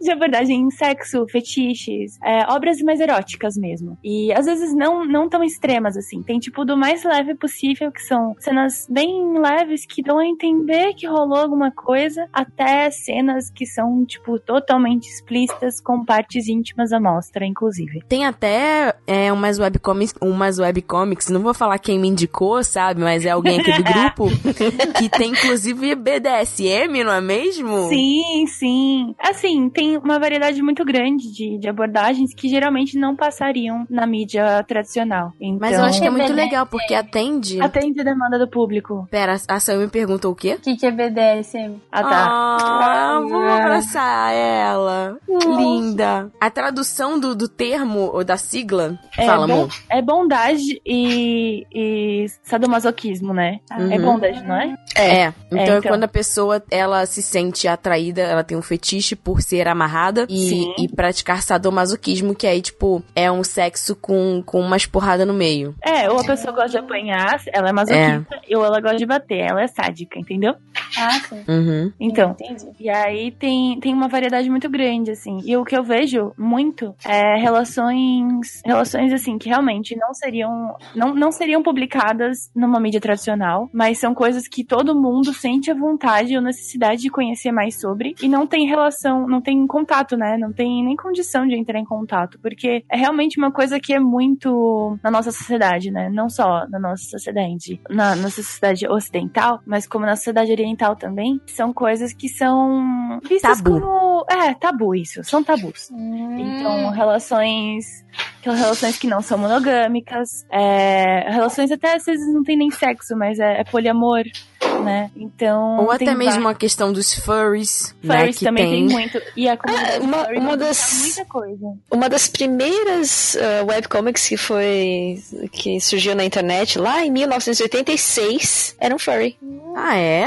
de abordagem em sexo, fetiches, é, obras mais eróticas mesmo. E às vezes não, não tão extremas assim. Tem tipo do mais leve possível, que são cenas bem leves que dão a entender que rolou alguma coisa, até cenas que são, tipo, totalmente explícitas, com partes íntimas à mostra, inclusive. Tem até é, umas webcomics, umas webcomics, não vou falar quem me indicou, sabe? Mas é alguém aqui do grupo que tem inclusive BDSM, não é mesmo? Sim, sim. Assim, tem uma variedade muito grande de, de abordagens que geralmente não passariam na mídia tradicional. Então, Mas eu acho que é muito BDSM. legal, porque atende. atende a demanda do público. Pera, a Sam me perguntou o quê? O que, que é BDSM? Ah, tá. Ah, vamos abraçar ela. Linda. A tradução do, do termo ou da sigla. É, Fala, bom- amor. É bondade e, e sadomasoquismo, né? É Uhum. bondade, não é? É. Então, é então. quando a pessoa ela se sente atraída, ela tem um fetiche por ser amarrada e, Sim. e praticar sadomasoquismo, que aí, tipo, é um sexo com, com umas porradas no meio. É, ou a pessoa gosta de apanhar, ela é masoquista, ou ela gosta de bater, ela é sádica, entendeu? Ah, sim. Uhum. Então, Entendi. E aí tem, tem uma variedade muito grande, assim. E o que eu vejo muito é relações, relações assim, que realmente não seriam, não, não seriam publicadas numa mídia tradicional, mas são coisas que todo mundo sente a vontade ou necessidade de conhecer mais sobre e não tem relação, não tem contato, né? Não tem nem condição de entrar em contato, porque é realmente uma coisa que é muito na nossa sociedade, né? Não só na nossa sociedade, na nossa sociedade ocidental, mas como na sociedade oriental também, são coisas que são vistas Tabu. como é tabu isso, são tabus. Hum. Então, relações. Aquelas Relações que não são monogâmicas. é, relações até às vezes não tem nem sexo, mas é, é poliamor, né? Então. Ou tem até mesmo a questão dos furries, né? Furries Que também tem. tem muito. E a comunidade uma- furry uma publica das- muita coisa. Uma das primeiras uh, webcomics que foi. que surgiu na internet lá em 1986 era um furry. Ah, é?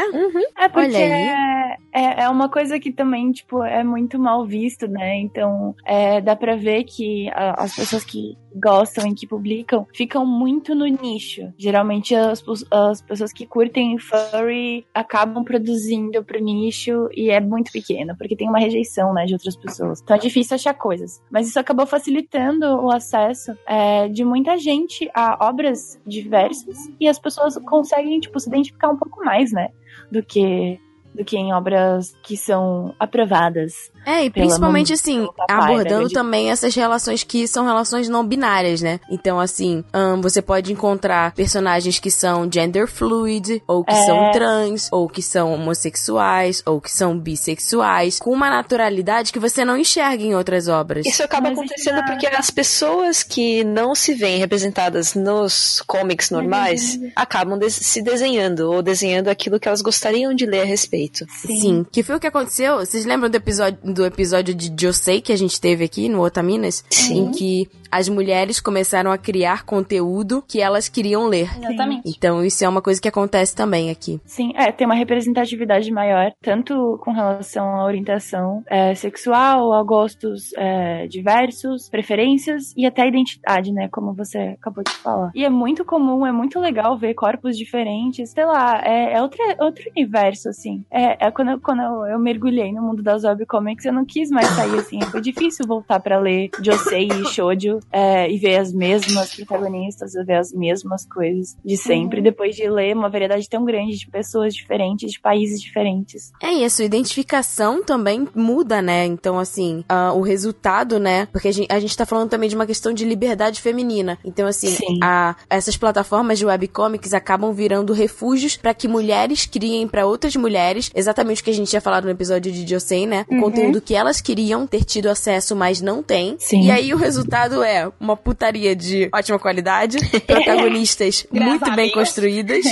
É porque Olha aí. é, é, é, é uma coisa que também, tipo, é muito mal visto, né? Então, é, dá pra ver que a- as pessoas que gostam e que publicam ficam muito no nicho. Geralmente as, as pessoas que curtem furry acabam produzindo pro nicho e é muito pequeno, porque tem uma rejeição, né, de outras pessoas. Então é difícil achar coisas. Mas isso acabou facilitando o acesso é, de muita gente a obras diversas e as pessoas conseguem, tipo, se identificar um pouco mais, né, do que do que em obras que são aprovadas. É, e principalmente assim, abordando né, de- também essas relações que são relações não binárias, né? Então, assim, você pode encontrar personagens que são gender fluid, ou que É. são trans, ou que são homossexuais, ou que são bissexuais, com uma naturalidade que você não enxerga em outras obras. Isso acaba Mas acontecendo já- porque as pessoas que não se veem representadas nos comics normais acabam des- se desenhando ou desenhando aquilo que elas gostariam de ler a respeito. Sim. que foi o que aconteceu. Vocês lembram do episódio, do episódio de Josei que a gente teve aqui no Otaminas? Sim. Em que as mulheres começaram a criar conteúdo que elas queriam ler. Exatamente. Então, isso é uma coisa que acontece também aqui. Sim, é, tem uma representatividade maior, tanto com relação à orientação é, sexual, a gostos é, diversos, preferências e até a identidade, né? Como você acabou de falar. E é muito comum, é muito legal ver corpos diferentes, sei lá, é, é outro, outro universo, assim. É, é quando, eu- quando eu, eu mergulhei no mundo das webcomics, eu não quis mais sair, assim. Foi difícil voltar pra ler Josei e Shoujo é, e ver as mesmas protagonistas, ver as mesmas coisas de sempre, depois de ler uma variedade tão grande de pessoas diferentes, de países diferentes. É, e a sua identificação também muda, né? Então, assim, ah, o resultado, né? Porque a gente, a gente tá falando também de uma questão de liberdade feminina. Então, assim, Sim. a- essas plataformas de webcomics acabam virando refúgios pra que mulheres criem pra outras mulheres exatamente o que a gente tinha falado no episódio de Josei, né? O conteúdo que elas queriam ter tido acesso, mas não tem. Sim. E aí o resultado é uma putaria de ótima qualidade, protagonistas muito bem construídas,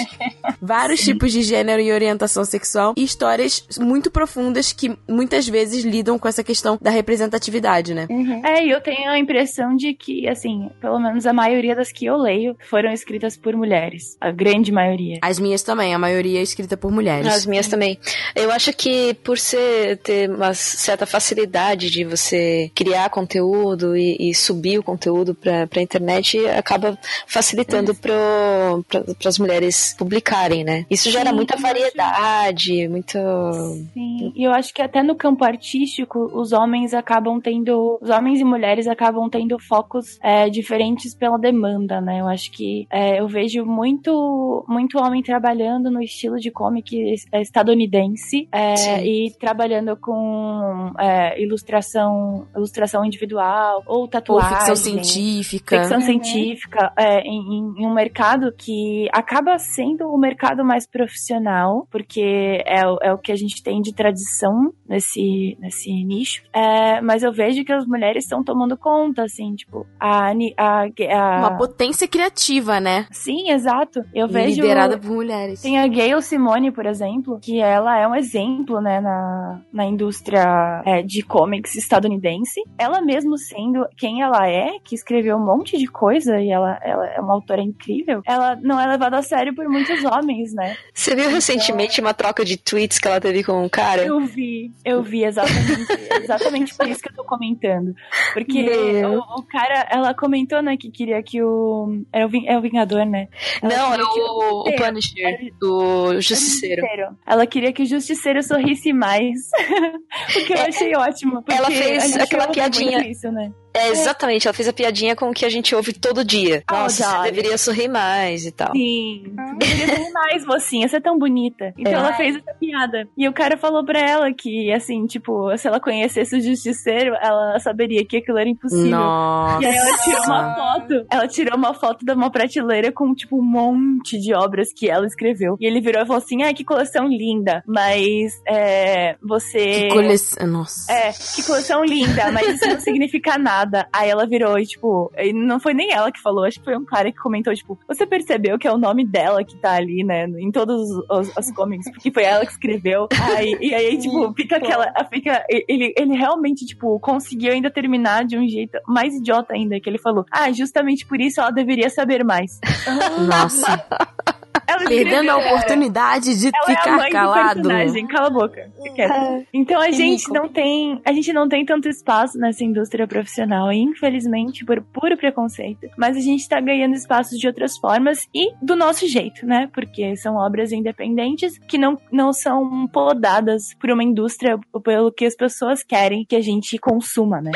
vários tipos de gênero e orientação sexual e histórias muito profundas que muitas vezes lidam com essa questão da representatividade, né? É, e eu tenho a impressão de que, assim, pelo menos a maioria das que eu leio foram escritas por mulheres. A grande maioria. As minhas também, a maioria é escrita por mulheres. As minhas também. Eu acho que por ser ter uma certa facilidade de você criar conteúdo e, e subir o conteúdo pra, pra internet, acaba facilitando pro, pra, as mulheres publicarem, né? Isso gera Sim, muita eu acho- variedade, muito. Sim, e eu acho que até no campo artístico, os homens acabam tendo. Os homens e mulheres acabam tendo focos é, diferentes pela demanda, né? Eu acho que é, eu vejo muito, muito homem trabalhando no estilo de comic é, estadunidense é, e trabalhando com é, ilustração, ilustração individual ou Ou tatuagem. ficção científica. ficção científica é, em, em- um mercado que acaba sendo o mercado mais profissional, porque é, o- é o que a gente tem de tradição nesse, nesse nicho. É, mas eu vejo que as mulheres estão tomando conta, assim, tipo, a. A, a- Uma potência criativa, né? Sim, exato. Eu E vejo. liderada por mulheres. Tem a Gayle Simone, por exemplo, que ela é um exemplo, né, na, na indústria é, de comics estadunidense. Ela mesmo sendo quem ela é, que escreveu um monte de coisa e ela, ela é uma autora incrível, ela não é levada a sério por muitos homens, né? Você viu recentemente uma troca de tweets que ela teve com um cara? Eu vi, eu vi exatamente, exatamente por isso que eu tô comentando. Porque o, o cara, ela comentou, né, que queria que o. É o, é o Vingador, né? Ela Não, é o, o Punisher, o Justiceiro. Justiceiro. Ela queria que o Justiceiro sorrisse mais. o que eu achei ótimo. Porque ela fez aquela piadinha. Isso, né? É, exatamente, ela fez a piadinha com o que a gente ouve todo dia. Ah, Nossa, você deveria sorrir mais e tal. Sim. Deveria ser mais, mocinha. Você é tão bonita. Então É. ela fez essa piada. E o cara falou pra ela que, assim, tipo, se ela conhecesse o Justiceiro, ela saberia que aquilo era impossível. Nossa. E aí ela tirou uma foto. Ela tirou uma foto de uma prateleira com, tipo, um monte de obras que ela escreveu. E ele virou e falou assim: ah, que coleção linda. Mas é, você. Que coleção. Nossa. É, que coleção linda, mas isso não significa nada. Aí ela virou e, tipo, e não foi nem ela que falou, acho que foi um cara que comentou, tipo, você percebeu que é o nome dela que tá ali, né, em todos os, os, os comics, porque foi ela que escreveu. Aí, e aí, tipo, fica aquela, fica, ele, ele realmente, tipo, conseguiu ainda terminar de um jeito mais idiota ainda, que ele falou, ah, justamente por isso ela deveria saber mais. Nossa. Ela Perdendo a oportunidade de Ela é a ficar do calado. personagem. Cala a boca. Fica quieta. Então a gente não tem, a gente não tem tanto espaço nessa indústria profissional, infelizmente, por puro preconceito. Mas a gente tá ganhando espaço de outras formas e do nosso jeito, né? Porque são obras independentes que não, não são podadas por uma indústria pelo que as pessoas querem que a gente consuma, né?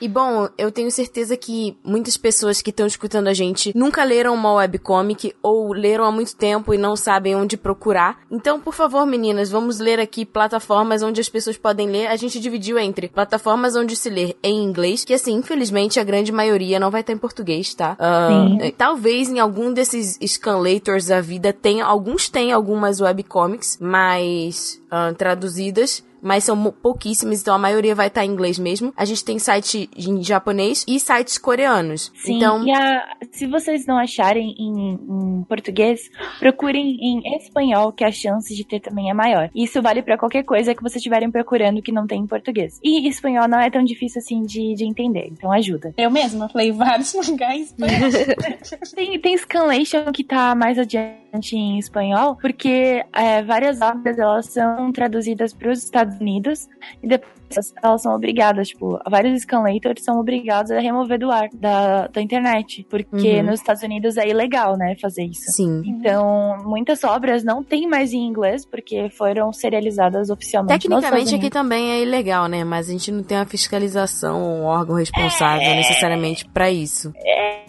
E bom, eu tenho certeza que muitas pessoas que estão escutando a gente nunca leram uma webcomic ou leram há muito tempo e não sabem onde procurar. Então, por favor, meninas, vamos ler aqui plataformas onde as pessoas podem ler. A gente dividiu entre plataformas onde se lê em inglês, que assim, infelizmente a grande maioria não vai estar em português, tá? Sim. eh, talvez em algum desses scanlators da vida tenha, alguns têm algumas webcomics mais ah, traduzidas mas são pouquíssimas, então a maioria vai estar em inglês mesmo. A gente tem site em japonês e sites coreanos. Sim, então, e a- se vocês não acharem em, em português, procurem em espanhol, que a chance de ter também é maior. E Isso vale pra qualquer coisa que vocês estiverem procurando que não tem em português. E espanhol não é tão difícil assim de, de entender, então ajuda. Eu mesma falei vários mangás espanhol. Tem, tem Scanlation que tá mais adiante em espanhol, porque é, várias obras elas são traduzidas para os Estados Unidos e depois elas são obrigadas, tipo, vários scanlators são obrigados a remover do ar da, da internet, porque Uhum. nos Estados Unidos é ilegal, né, fazer isso. sim. Então, muitas obras não tem mais em inglês porque foram serializadas oficialmente. Tecnicamente Estados aqui também é ilegal, né? Mas a gente não tem uma fiscalização, um órgão responsável necessariamente pra isso.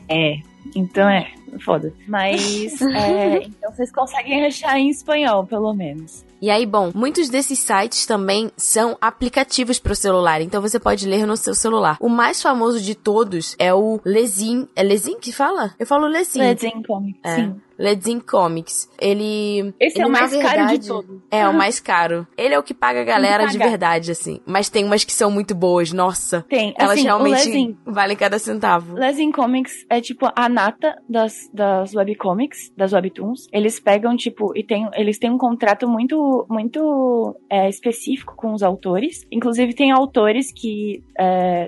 É, então é, foda. Mas, é, então vocês conseguem achar em espanhol, pelo menos. E aí, bom, muitos desses sites também são aplicativos para o celular, então você pode ler no seu celular. O mais famoso de todos é o Lezin. É Lezin que fala? Eu falo Lezin. Ledzin Comics, É. sim. Ledzin Comics. Ele. Esse é ele, o na mais caro de verdade, todos. É, o mais caro. Ele é o que paga a galera de verdade, assim. Mas tem umas que são muito boas, nossa. Tem, Elas assim, o realmente Lezin, valem cada centavo. Lezin Comics é tipo a nata das, das webcomics, das webtoons. Eles pegam, tipo, e tem, eles têm um contrato muito, muito é, específico com os autores. Inclusive, tem autores que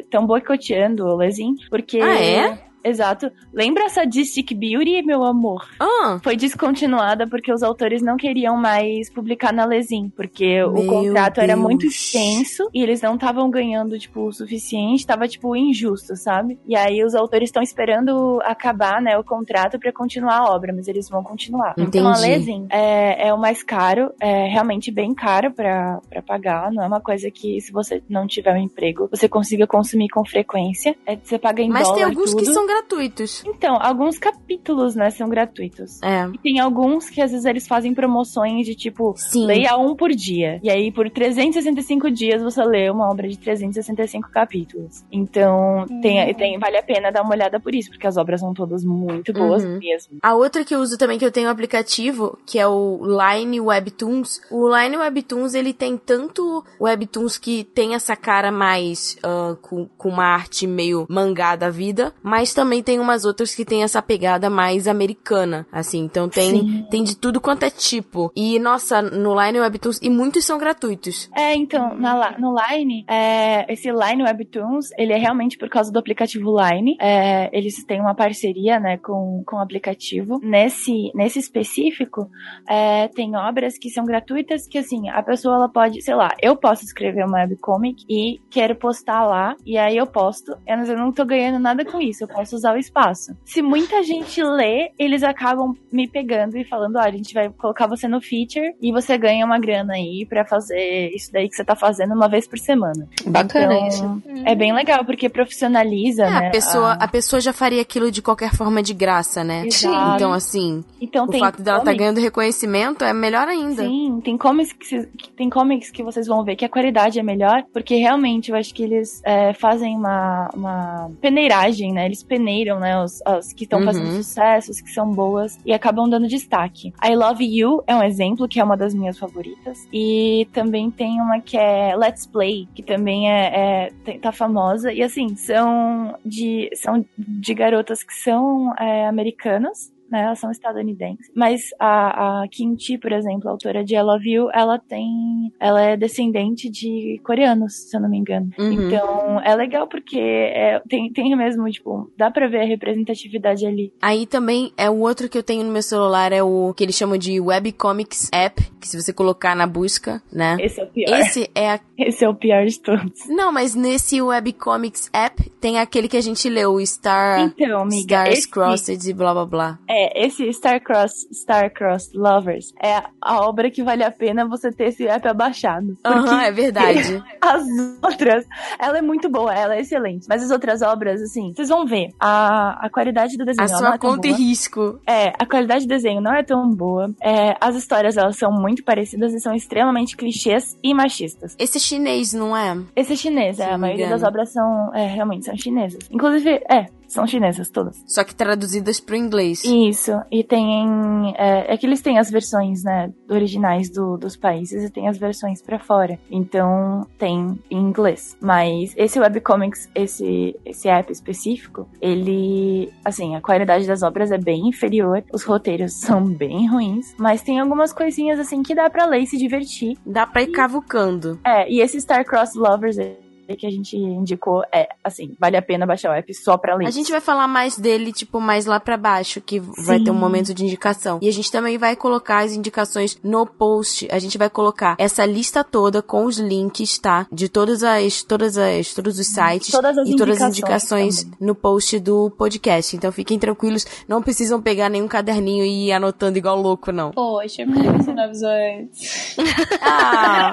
estão boicoteando o Lezin, porque... Ah, é? Exato. Lembra a Sadistic Beauty, meu amor? Ah, Foi descontinuada porque os autores não queriam mais publicar na Lezin, porque o Meu contrato era Deus. muito extenso e eles não estavam ganhando, tipo, o suficiente, tava, tipo, injusto, sabe? E aí os autores estão esperando acabar, né, o contrato pra continuar a obra, mas eles vão continuar. Então a Entendi. Lezin é, é o mais caro, é realmente bem caro pra, pra pagar, não é uma coisa que se você não tiver um emprego, você consiga consumir com frequência. É, você paga em mas dólar tem alguns que tudo. são gratuitos. Então, alguns capítulos, né, são gratuitos. É. E tem alguns que às vezes eles fazem promoções de tipo, Sim. leia um por dia. E aí, por 365 dias, você lê uma obra de 365 capítulos. Então, tem, tem, vale a pena dar uma olhada por isso, porque as obras são todas muito boas Uhum. mesmo. A outra que eu uso também, que eu tenho um aplicativo, que é o Line Webtoons. O Line Webtoons, ele tem tanto webtoons que tem essa cara mais ah, com, com uma arte meio mangá da vida, mas também tem umas outras que tem essa pegada mais americana, assim. Então tem, Sim. tem de tudo quanto é tipo. E, nossa, no Line Webtoons, e muitos são gratuitos. É, então, na, no Line, é, esse Line Webtoons, ele é realmente por causa do aplicativo Line. É, eles têm uma parceria, né, com, com o aplicativo. Nesse, nesse específico, é, tem obras que são gratuitas que, assim, a pessoa, ela pode, sei lá, eu posso escrever uma webcomic e quero postar lá, e aí eu posto, mas eu não tô ganhando nada com isso, eu posso usar o espaço. Se muita gente lê, eles acabam me pegando e falando, olha, a gente vai colocar você no feature e você ganha uma grana aí pra fazer isso daí que você tá fazendo uma vez por semana. Bacana Então, isso. É bem legal, porque profissionaliza, É, né? a pessoa, a- a pessoa já faria aquilo de qualquer forma de graça, né? Exato. Então, assim, Então o tem fato dela comics- ganhando reconhecimento é melhor ainda. Sim, tem comics que, que- tem comics que vocês vão ver que a qualidade é melhor, porque realmente eu acho que eles é, fazem uma, uma peneiragem, né? Eles peneiram, né? Os, os que estão Uhum. fazendo sucesso, os que são boas, e acabam dando destaque. I Love You é um exemplo, que é uma das minhas favoritas. E também tem uma que é Let's Play, que também é, é- tá famosa. E assim, são de, são de garotas que são é, americanas né? Elas são estadunidenses. Mas a, a Kim Chi, por exemplo, a autora de I Love You, ela tem. Ela é descendente de coreanos, se eu não me engano. Uhum. Então é legal porque é, tem, tem mesmo, tipo, dá pra ver a representatividade ali. Aí também é o outro que eu tenho no meu celular, é o que eles chamam de Webcomics App, que se você colocar na busca, né? Esse é o pior. Esse é a... Esse é o pior de todos. Não, mas nesse Webcomics App tem aquele que a gente leu, o Star... Então, amiga, Stars esse- Crossed e blá blá blá. É, esse Star-Cross, Star-Cross Lovers é a obra que vale a pena você ter esse app abaixado. Aham, Porque é verdade. As outras, ela é muito boa, ela é excelente. Mas as outras obras, assim, vocês vão ver. A, a qualidade do desenho A sua é conta e risco. É, a qualidade do desenho não é tão boa. É, as histórias, elas são muito parecidas e são extremamente clichês e machistas. Esse é chinês, não é? Esse é chinês, é, a maioria engano. das obras são, é, realmente, são chinesas. Inclusive, é, são chinesas todas. Só que traduzidas pro inglês. Isso, e tem. É, é que eles têm as versões, né, originais do- dos países e tem as versões pra fora. Então tem em inglês. Mas esse webcomics, esse, esse app específico, ele. Assim, a qualidade das obras é bem inferior, os roteiros são bem ruins, mas tem algumas coisinhas assim que dá pra ler e se divertir. Dá pra ir cavucando. É, e esse Star-Cross Lovers aí que a gente indicou é, assim, vale a pena baixar o app só pra ler. A gente vai falar mais dele, tipo, mais lá pra baixo, que vai Sim. ter um momento de indicação. E a gente também vai colocar as indicações no post. A gente vai colocar essa lista toda com os links, tá? De todas as, todas as, todos os sites Todas as e todas as indicações indicações no post do podcast. Então fiquem tranquilos, não precisam pegar nenhum caderninho e ir anotando igual louco, não. Poxa, por que você não avisou antes? Ah!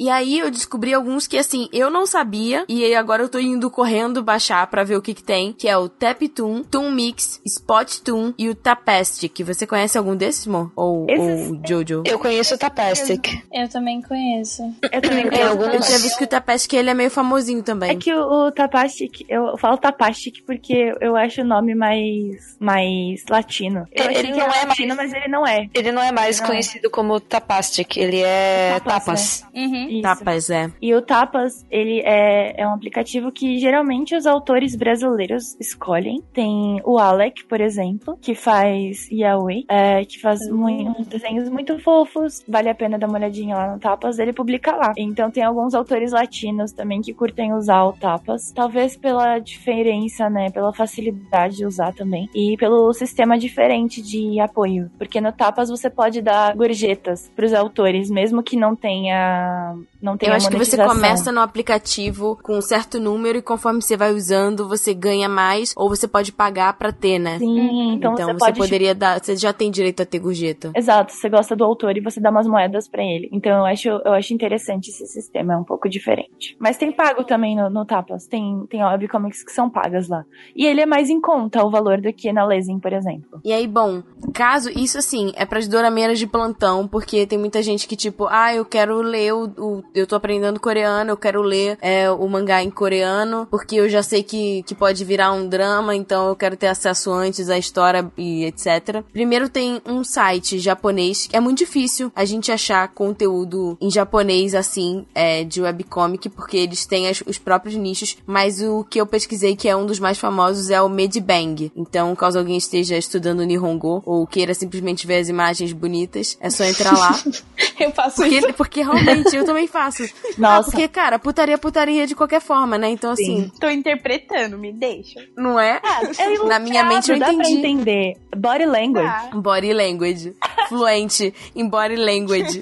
E aí eu descobri alguns que assim, eu não sabia e aí agora eu tô indo correndo baixar pra ver o que que tem, que é o Taptoon, Toon Mix, Spot Toon e o Tapastic. Você conhece algum desses, Mo? Ou, Esses- ou Jojo? Eu conheço o Tapastic. Eu também conheço. Eu também Tem Eu, conheço. eu tinha visto que o Tapastic ele é meio famosinho também. É que o, o Tapastic, eu falo Tapastic porque eu acho o nome mais, mais latino. Eu Ele achei que não era é latino, mas ele não é. Ele não é mais Não. conhecido como Tapastic, ele é Tapas, Tapas. Uhum. Isso. Tapas, é. E o Tapas, ele é, é um aplicativo que geralmente os autores brasileiros escolhem. Tem o Alec, por exemplo, que faz Yahweh, é, que faz uns desenhos muito fofos. Vale a pena dar uma olhadinha lá no Tapas, ele publica lá. Então tem alguns autores latinos também que curtem usar o Tapas. Talvez pela diferença, né, pela facilidade de usar também. E pelo sistema diferente de apoio. Porque no Tapas você pode dar gorjetas pros autores, mesmo que não tenha... Não tenha Eu acho que você começa no aplicativo com um certo número e conforme você vai usando, você ganha mais ou você pode pagar pra ter, né? Sim, então, Então, você, você, pode. poderia dar. Você já tem direito a ter gorjeta. Exato, você gosta do autor e você dá umas moedas pra ele. Então eu acho, eu acho interessante esse sistema, é um pouco diferente. Mas tem pago também no, no Tapas, tem, tem webcomics que são pagas lá. E ele é mais em conta o valor do que na Lezing, por exemplo. E aí, bom, caso isso assim, é pras dorameiras de plantão, porque tem muita gente que, tipo, ah, eu quero ler o. eu tô aprendendo coreano, eu quero ler é, o mangá em coreano, porque eu já sei que, que pode virar um drama, então eu quero ter acesso antes à história e etc. Primeiro tem um site japonês, que é muito difícil a gente achar conteúdo em japonês assim, é, de webcomic, porque eles têm as- os próprios nichos, mas o que eu pesquisei que é um dos mais famosos é o Medibang. Então, caso alguém esteja estudando Nihongo ou queira simplesmente ver as imagens bonitas, é só entrar lá. Eu faço isso. Porque, porque realmente eu também faço. Ah, Nossa. porque, cara, putaria é putaria de qualquer forma, né? Então, assim, Tô interpretando, me deixa. não é? É Na minha mente eu dá pra entendi. entender. Body language. Tá. Body language. Fluente em body language.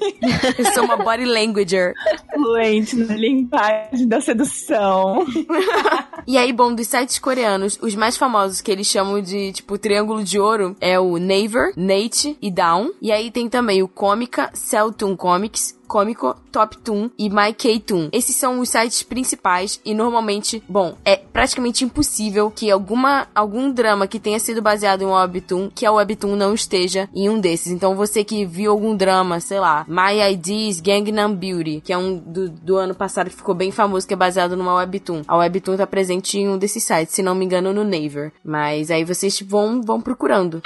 Eu sou uma body languager. Fluente na linguagem da sedução. E aí, bom, dos sites coreanos, os mais famosos que eles chamam de, tipo, Triângulo de Ouro é o Naver, Nate e Down. E aí tem também o Comica, Celltoon Comics, Comico, Toptoon e MyKtoon. Esses são os sites principais e normalmente, bom, é praticamente impossível que alguma algum drama que tenha sido baseado em um webtoon, que a webtoon não esteja em um desses. Então você que viu algum drama, sei lá, My IDs Gangnam Beauty, que é um do, do ano passado que ficou bem famoso, que é baseado numa webtoon. A webtoon tá presente em um desses sites, se não me engano no Naver. Mas aí vocês vão vão procurando.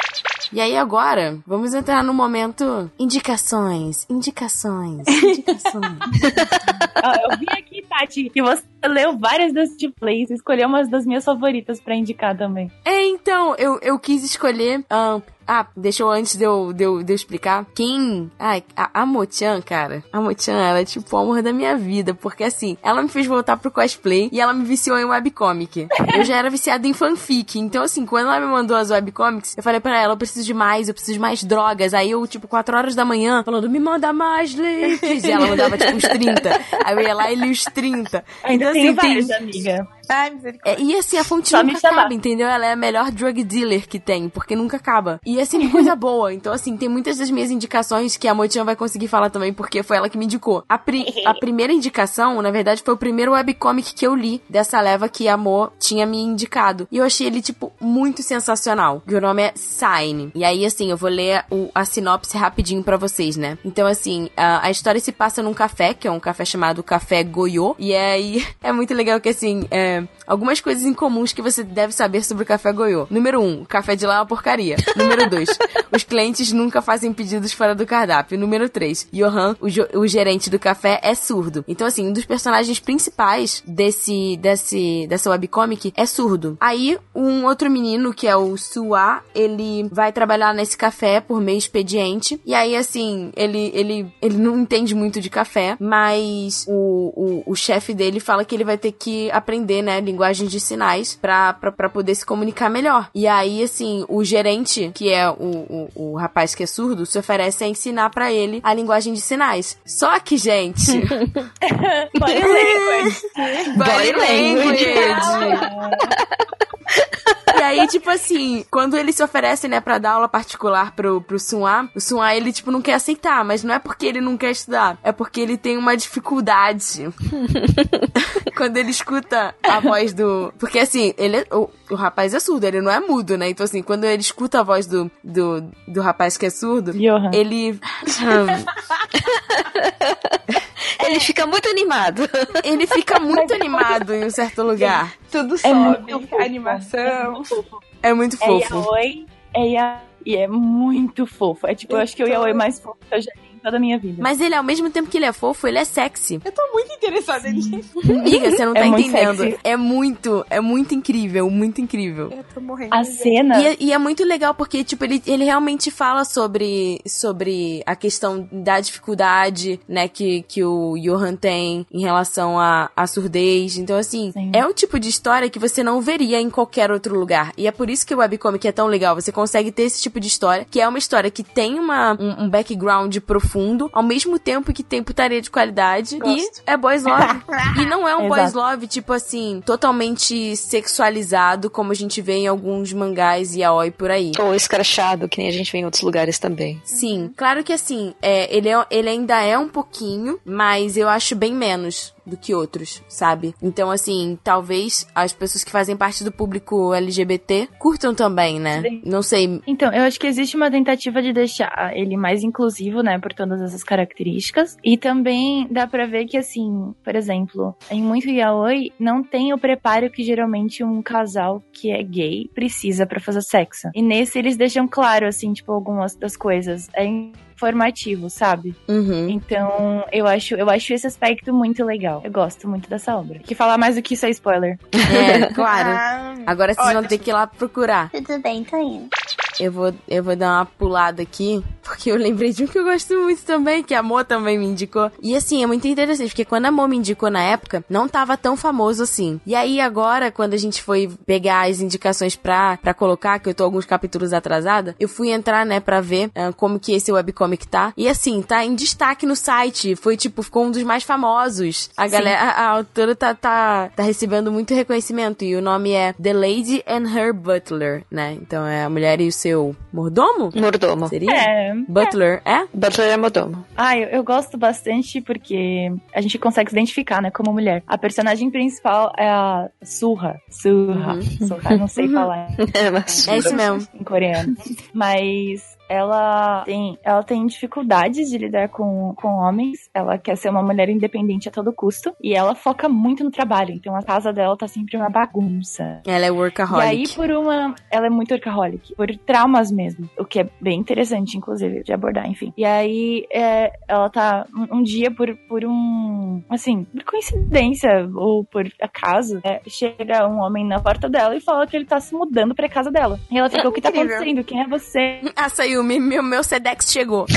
E aí agora, vamos entrar no momento indicações, indicações, indicações. Eu vi aqui, Tati, que você leu várias das de plays, escolheu umas das minhas favoritas pra indicar também. é, então, eu, eu quis escolher... ahn, ah, deixa eu antes de eu, de eu, de eu explicar. Quem. Ai, a, a Mochan, cara. A Mochan, ela é tipo o amor da minha vida. Porque assim, ela me fez voltar pro cosplay e ela me viciou em webcomic. Eu já era viciada em fanfic. Então, assim, quando ela me mandou as webcomics, eu falei pra ela, eu preciso de mais, eu preciso de mais drogas. Aí eu, tipo, 4 horas da manhã, falando, me manda mais links. E ela mandava, tipo, uns 30. Aí eu ia lá e li os 30. Ainda Então, assim, tem- várias, amiga. Ai, misericórdia. é, e assim, a fonte Só nunca chamar. acaba, entendeu? Ela é a melhor drug dealer que tem, porque nunca acaba. E é sempre coisa boa. Então, assim, tem muitas das minhas indicações que a Motian vai conseguir falar também, porque foi ela que me indicou. A, pri- a primeira indicação, na verdade, foi o primeiro webcomic que eu li dessa leva que a Mo tinha me indicado. E eu achei ele, tipo, muito sensacional. Que o nome é Sign. E aí, assim, eu vou ler o- a sinopse rapidinho pra vocês, né? Então, assim, a, a história se passa num café, que é um café chamado Café Goiô. E aí, é muito legal que, assim, é, algumas coisas incomuns que você deve saber sobre o café Goiô. Número um, o café de lá é uma porcaria. Número dois, os clientes nunca fazem pedidos fora do cardápio. Número três, Johan, o, o gerente do café, é surdo. Então, assim, um dos personagens principais desse, desse, dessa webcomic é surdo. Aí, um outro menino, que é o Suá, ele vai trabalhar nesse café por meio expediente. E aí, assim, ele, ele, ele não entende muito de café, mas o, o, o chefe dele fala que ele vai ter que aprender, né, linguagem de sinais pra poder se comunicar melhor. E aí, assim, o gerente, que é o, o, o rapaz que é surdo, se oferece a ensinar pra ele a linguagem de sinais. Só que, gente, Body language. body language. E aí, tipo assim, quando ele se oferece, né, pra dar aula particular pro, pro Sunwa, o Sunwa, ele, tipo, não quer aceitar, mas não é porque ele não quer estudar, é porque ele tem uma dificuldade. quando ele escuta a voz do... Porque, assim, ele é- o, o rapaz é surdo, ele não é mudo, né? Então, assim, quando ele escuta a voz do, do, do rapaz que é surdo, Johan. ele... Ele fica muito animado. ele fica muito animado em um certo lugar. Tudo É sobe, muito fofo. a animação. É muito É fofo. yaoi, é ya... e é muito fofo. É tipo, eu acho que é o yaoi mais fofo que eu já toda a minha vida. Mas ele, ao mesmo tempo que ele é fofo, ele é sexy. Eu tô muito interessada nisso. Amiga, você não tá É muito entendendo. sexy. É muito, é muito incrível, muito incrível. Eu tô morrendo. A de cena... E é, e é muito legal porque, tipo, ele, ele realmente fala sobre, sobre a questão da dificuldade, né, que, que o Johan tem em relação à, à surdez. Então, assim, Sim. é o tipo de história que você não veria em qualquer outro lugar. E é por isso que o webcomic é tão legal. Você consegue ter esse tipo de história, que é uma história que tem uma, um, um background profundo, ao mesmo tempo que tem putaria de qualidade. Gosto. E é boys love. e não é um boys Exato. love, tipo assim, totalmente sexualizado, como a gente vê em alguns mangás e aoi por aí. Ou escrachado, que nem a gente vê em outros lugares também. Sim, claro que assim, é, ele, é, ele ainda é um pouquinho, mas eu acho bem menos do que outros, sabe? Então, assim, talvez as pessoas que fazem parte do público LGBT curtam também, né? Não sei. Então, eu acho que existe uma tentativa de deixar ele mais inclusivo, né, por todas essas características. E também dá pra ver que, assim, por exemplo, em muito yaoi, não tem o preparo que geralmente um casal que é gay precisa pra fazer sexo. E nesse eles deixam claro, assim, tipo, algumas das coisas. É informativo, sabe? Uhum. Então, eu acho, eu acho esse aspecto muito legal. Eu gosto muito dessa obra. Que falar mais do que isso é spoiler. É, claro. Ah, Agora vocês vão ótimo. ter que ir lá procurar. Tudo bem, tô indo. Eu vou, eu vou dar uma pulada aqui, porque eu lembrei de um que eu gosto muito também, que a Mo também me indicou. E assim, é muito interessante, porque quando a Mo me indicou na época, não tava tão famoso assim. E aí agora, quando a gente foi pegar as indicações pra, pra colocar, que eu tô alguns capítulos atrasada, eu fui entrar, né, pra ver ah, como que esse webcomic tá. E assim, tá em destaque no site. Foi tipo, ficou um dos mais famosos. A galera, a, a autora tá, tá, tá recebendo muito reconhecimento. E o nome é The Lady and Her Butler, né? Então é a mulher e o seu mordomo? Mordomo. Seria? É. Butler, é? Butler é mordomo. Ah, eu, eu gosto bastante porque a gente consegue se identificar, né, como mulher. A personagem principal é a Surra. Surra. Surra, não sei falar É, mas... É isso mesmo. em coreano. Mas ela tem, ela tem dificuldades de lidar com, com homens. Ela quer ser uma mulher independente a todo custo. E ela foca muito no trabalho. Então a casa dela tá sempre uma bagunça. Ela é E aí, workaholic. por uma. Ela é muito workaholic. Por traumas mesmo. O que é bem interessante, inclusive, de abordar, enfim. E aí, é, ela tá. Um, um dia, por, por um. Assim, por coincidência ou por acaso, é, chega um homem na porta dela e fala que ele tá se mudando pra casa dela. E ela fica: O que tá Incrível. acontecendo? Quem é você? A Sayumi, meu, meu Sedex chegou.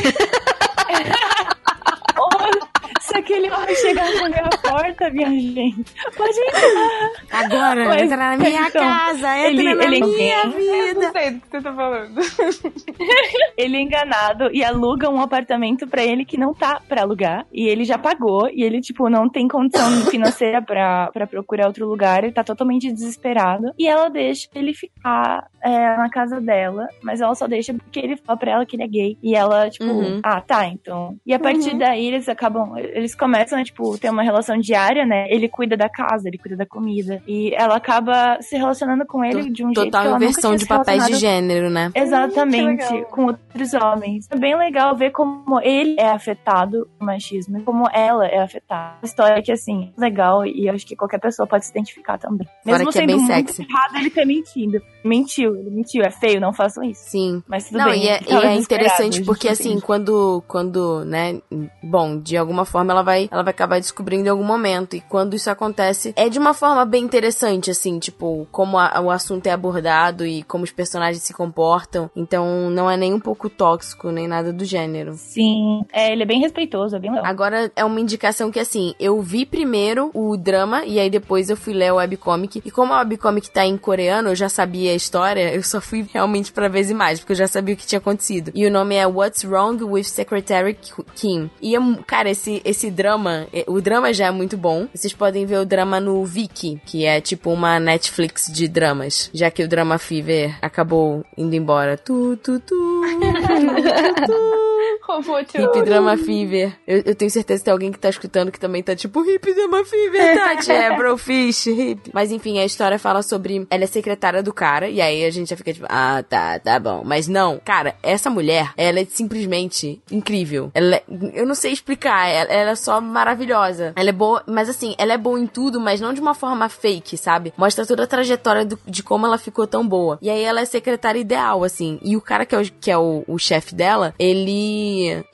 Se aquele homem chegar na minha porta, minha gente. Pode entrar. Agora, Mas, entra na minha então, casa, entra ele- na ele minha vida. Não sei do que você tá falando. ele é enganado e aluga um apartamento pra ele que não tá pra alugar. E ele já pagou. E ele, tipo, não tem condição financeira pra, pra procurar outro lugar. Ele tá totalmente desesperado. E ela deixa ele ficar é, na casa dela. Mas ela só deixa porque ele fala pra ela que ele é gay. E ela, tipo, Uhum. ah, tá, então. E a partir daí eles acabam. Eles começam a, tipo, ter uma relação diária, né? Ele cuida da casa, ele cuida da comida. E ela acaba se relacionando com ele de um jeito que Total ela nunca inversão tinha de se papéis de gênero, né? Exatamente, legal. com outros homens. É bem legal ver como ele é afetado pelo machismo e como ela é afetada. Uma história que, assim, é legal e eu acho que qualquer pessoa pode se identificar também. Fora Mesmo que é sendo bem muito sexy. errado ele ter mentido. Mentiu, ele mentiu. É feio, não façam isso. Sim. Mas tudo Não, bem. e é, tava e é interessante porque assim, entende. quando, quando, né, bom, de alguma forma ela vai, ela vai acabar descobrindo em algum momento e quando isso acontece, é de uma forma bem interessante, assim, tipo, como a- o assunto é abordado e como os personagens se comportam, então não é nem um pouco tóxico, nem nada do gênero. Sim, é, ele é bem respeitoso, é bem legal. Agora é uma indicação que assim, eu vi primeiro o drama e aí depois eu fui ler o webcomic. E como a webcomic tá em coreano, eu já sabia a história, eu só fui realmente pra ver as imagens, porque eu já sabia o que tinha acontecido. E o nome é What's Wrong with Secretary Kim. E é, cara, esse, esse drama, é- o drama já é muito bom. Vocês podem ver o drama no Viki, que é tipo uma Netflix de dramas, já que o Drama Fever acabou indo embora. Tu, tu, tu. Hip Drama Fever. Eu, eu tenho certeza que tem alguém que tá escutando que também tá tipo Hip Drama Fever, Tati. é, Brofish, Hip. Mas enfim, a história fala sobre. Ela é secretária do cara, e aí a gente já fica tipo, ah, tá, tá bom. Mas não, cara, essa mulher, ela é simplesmente incrível. Ela é- eu não sei explicar, ela, ela é só maravilhosa. Ela é boa, mas assim, ela é boa em tudo, mas não de uma forma fake, sabe? Mostra toda a trajetória do- de como ela ficou tão boa. E aí ela é secretária ideal, assim. E o cara que é o, que é o, o chefe dela, ele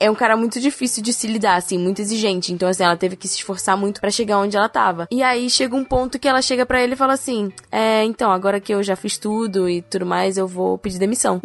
é um cara muito difícil de se lidar, assim, muito exigente. Então, assim, ela teve que se esforçar muito pra chegar onde ela tava. E aí chega um ponto que ela chega pra ele e fala assim: É, então, agora que eu já fiz tudo e tudo mais, eu vou pedir demissão.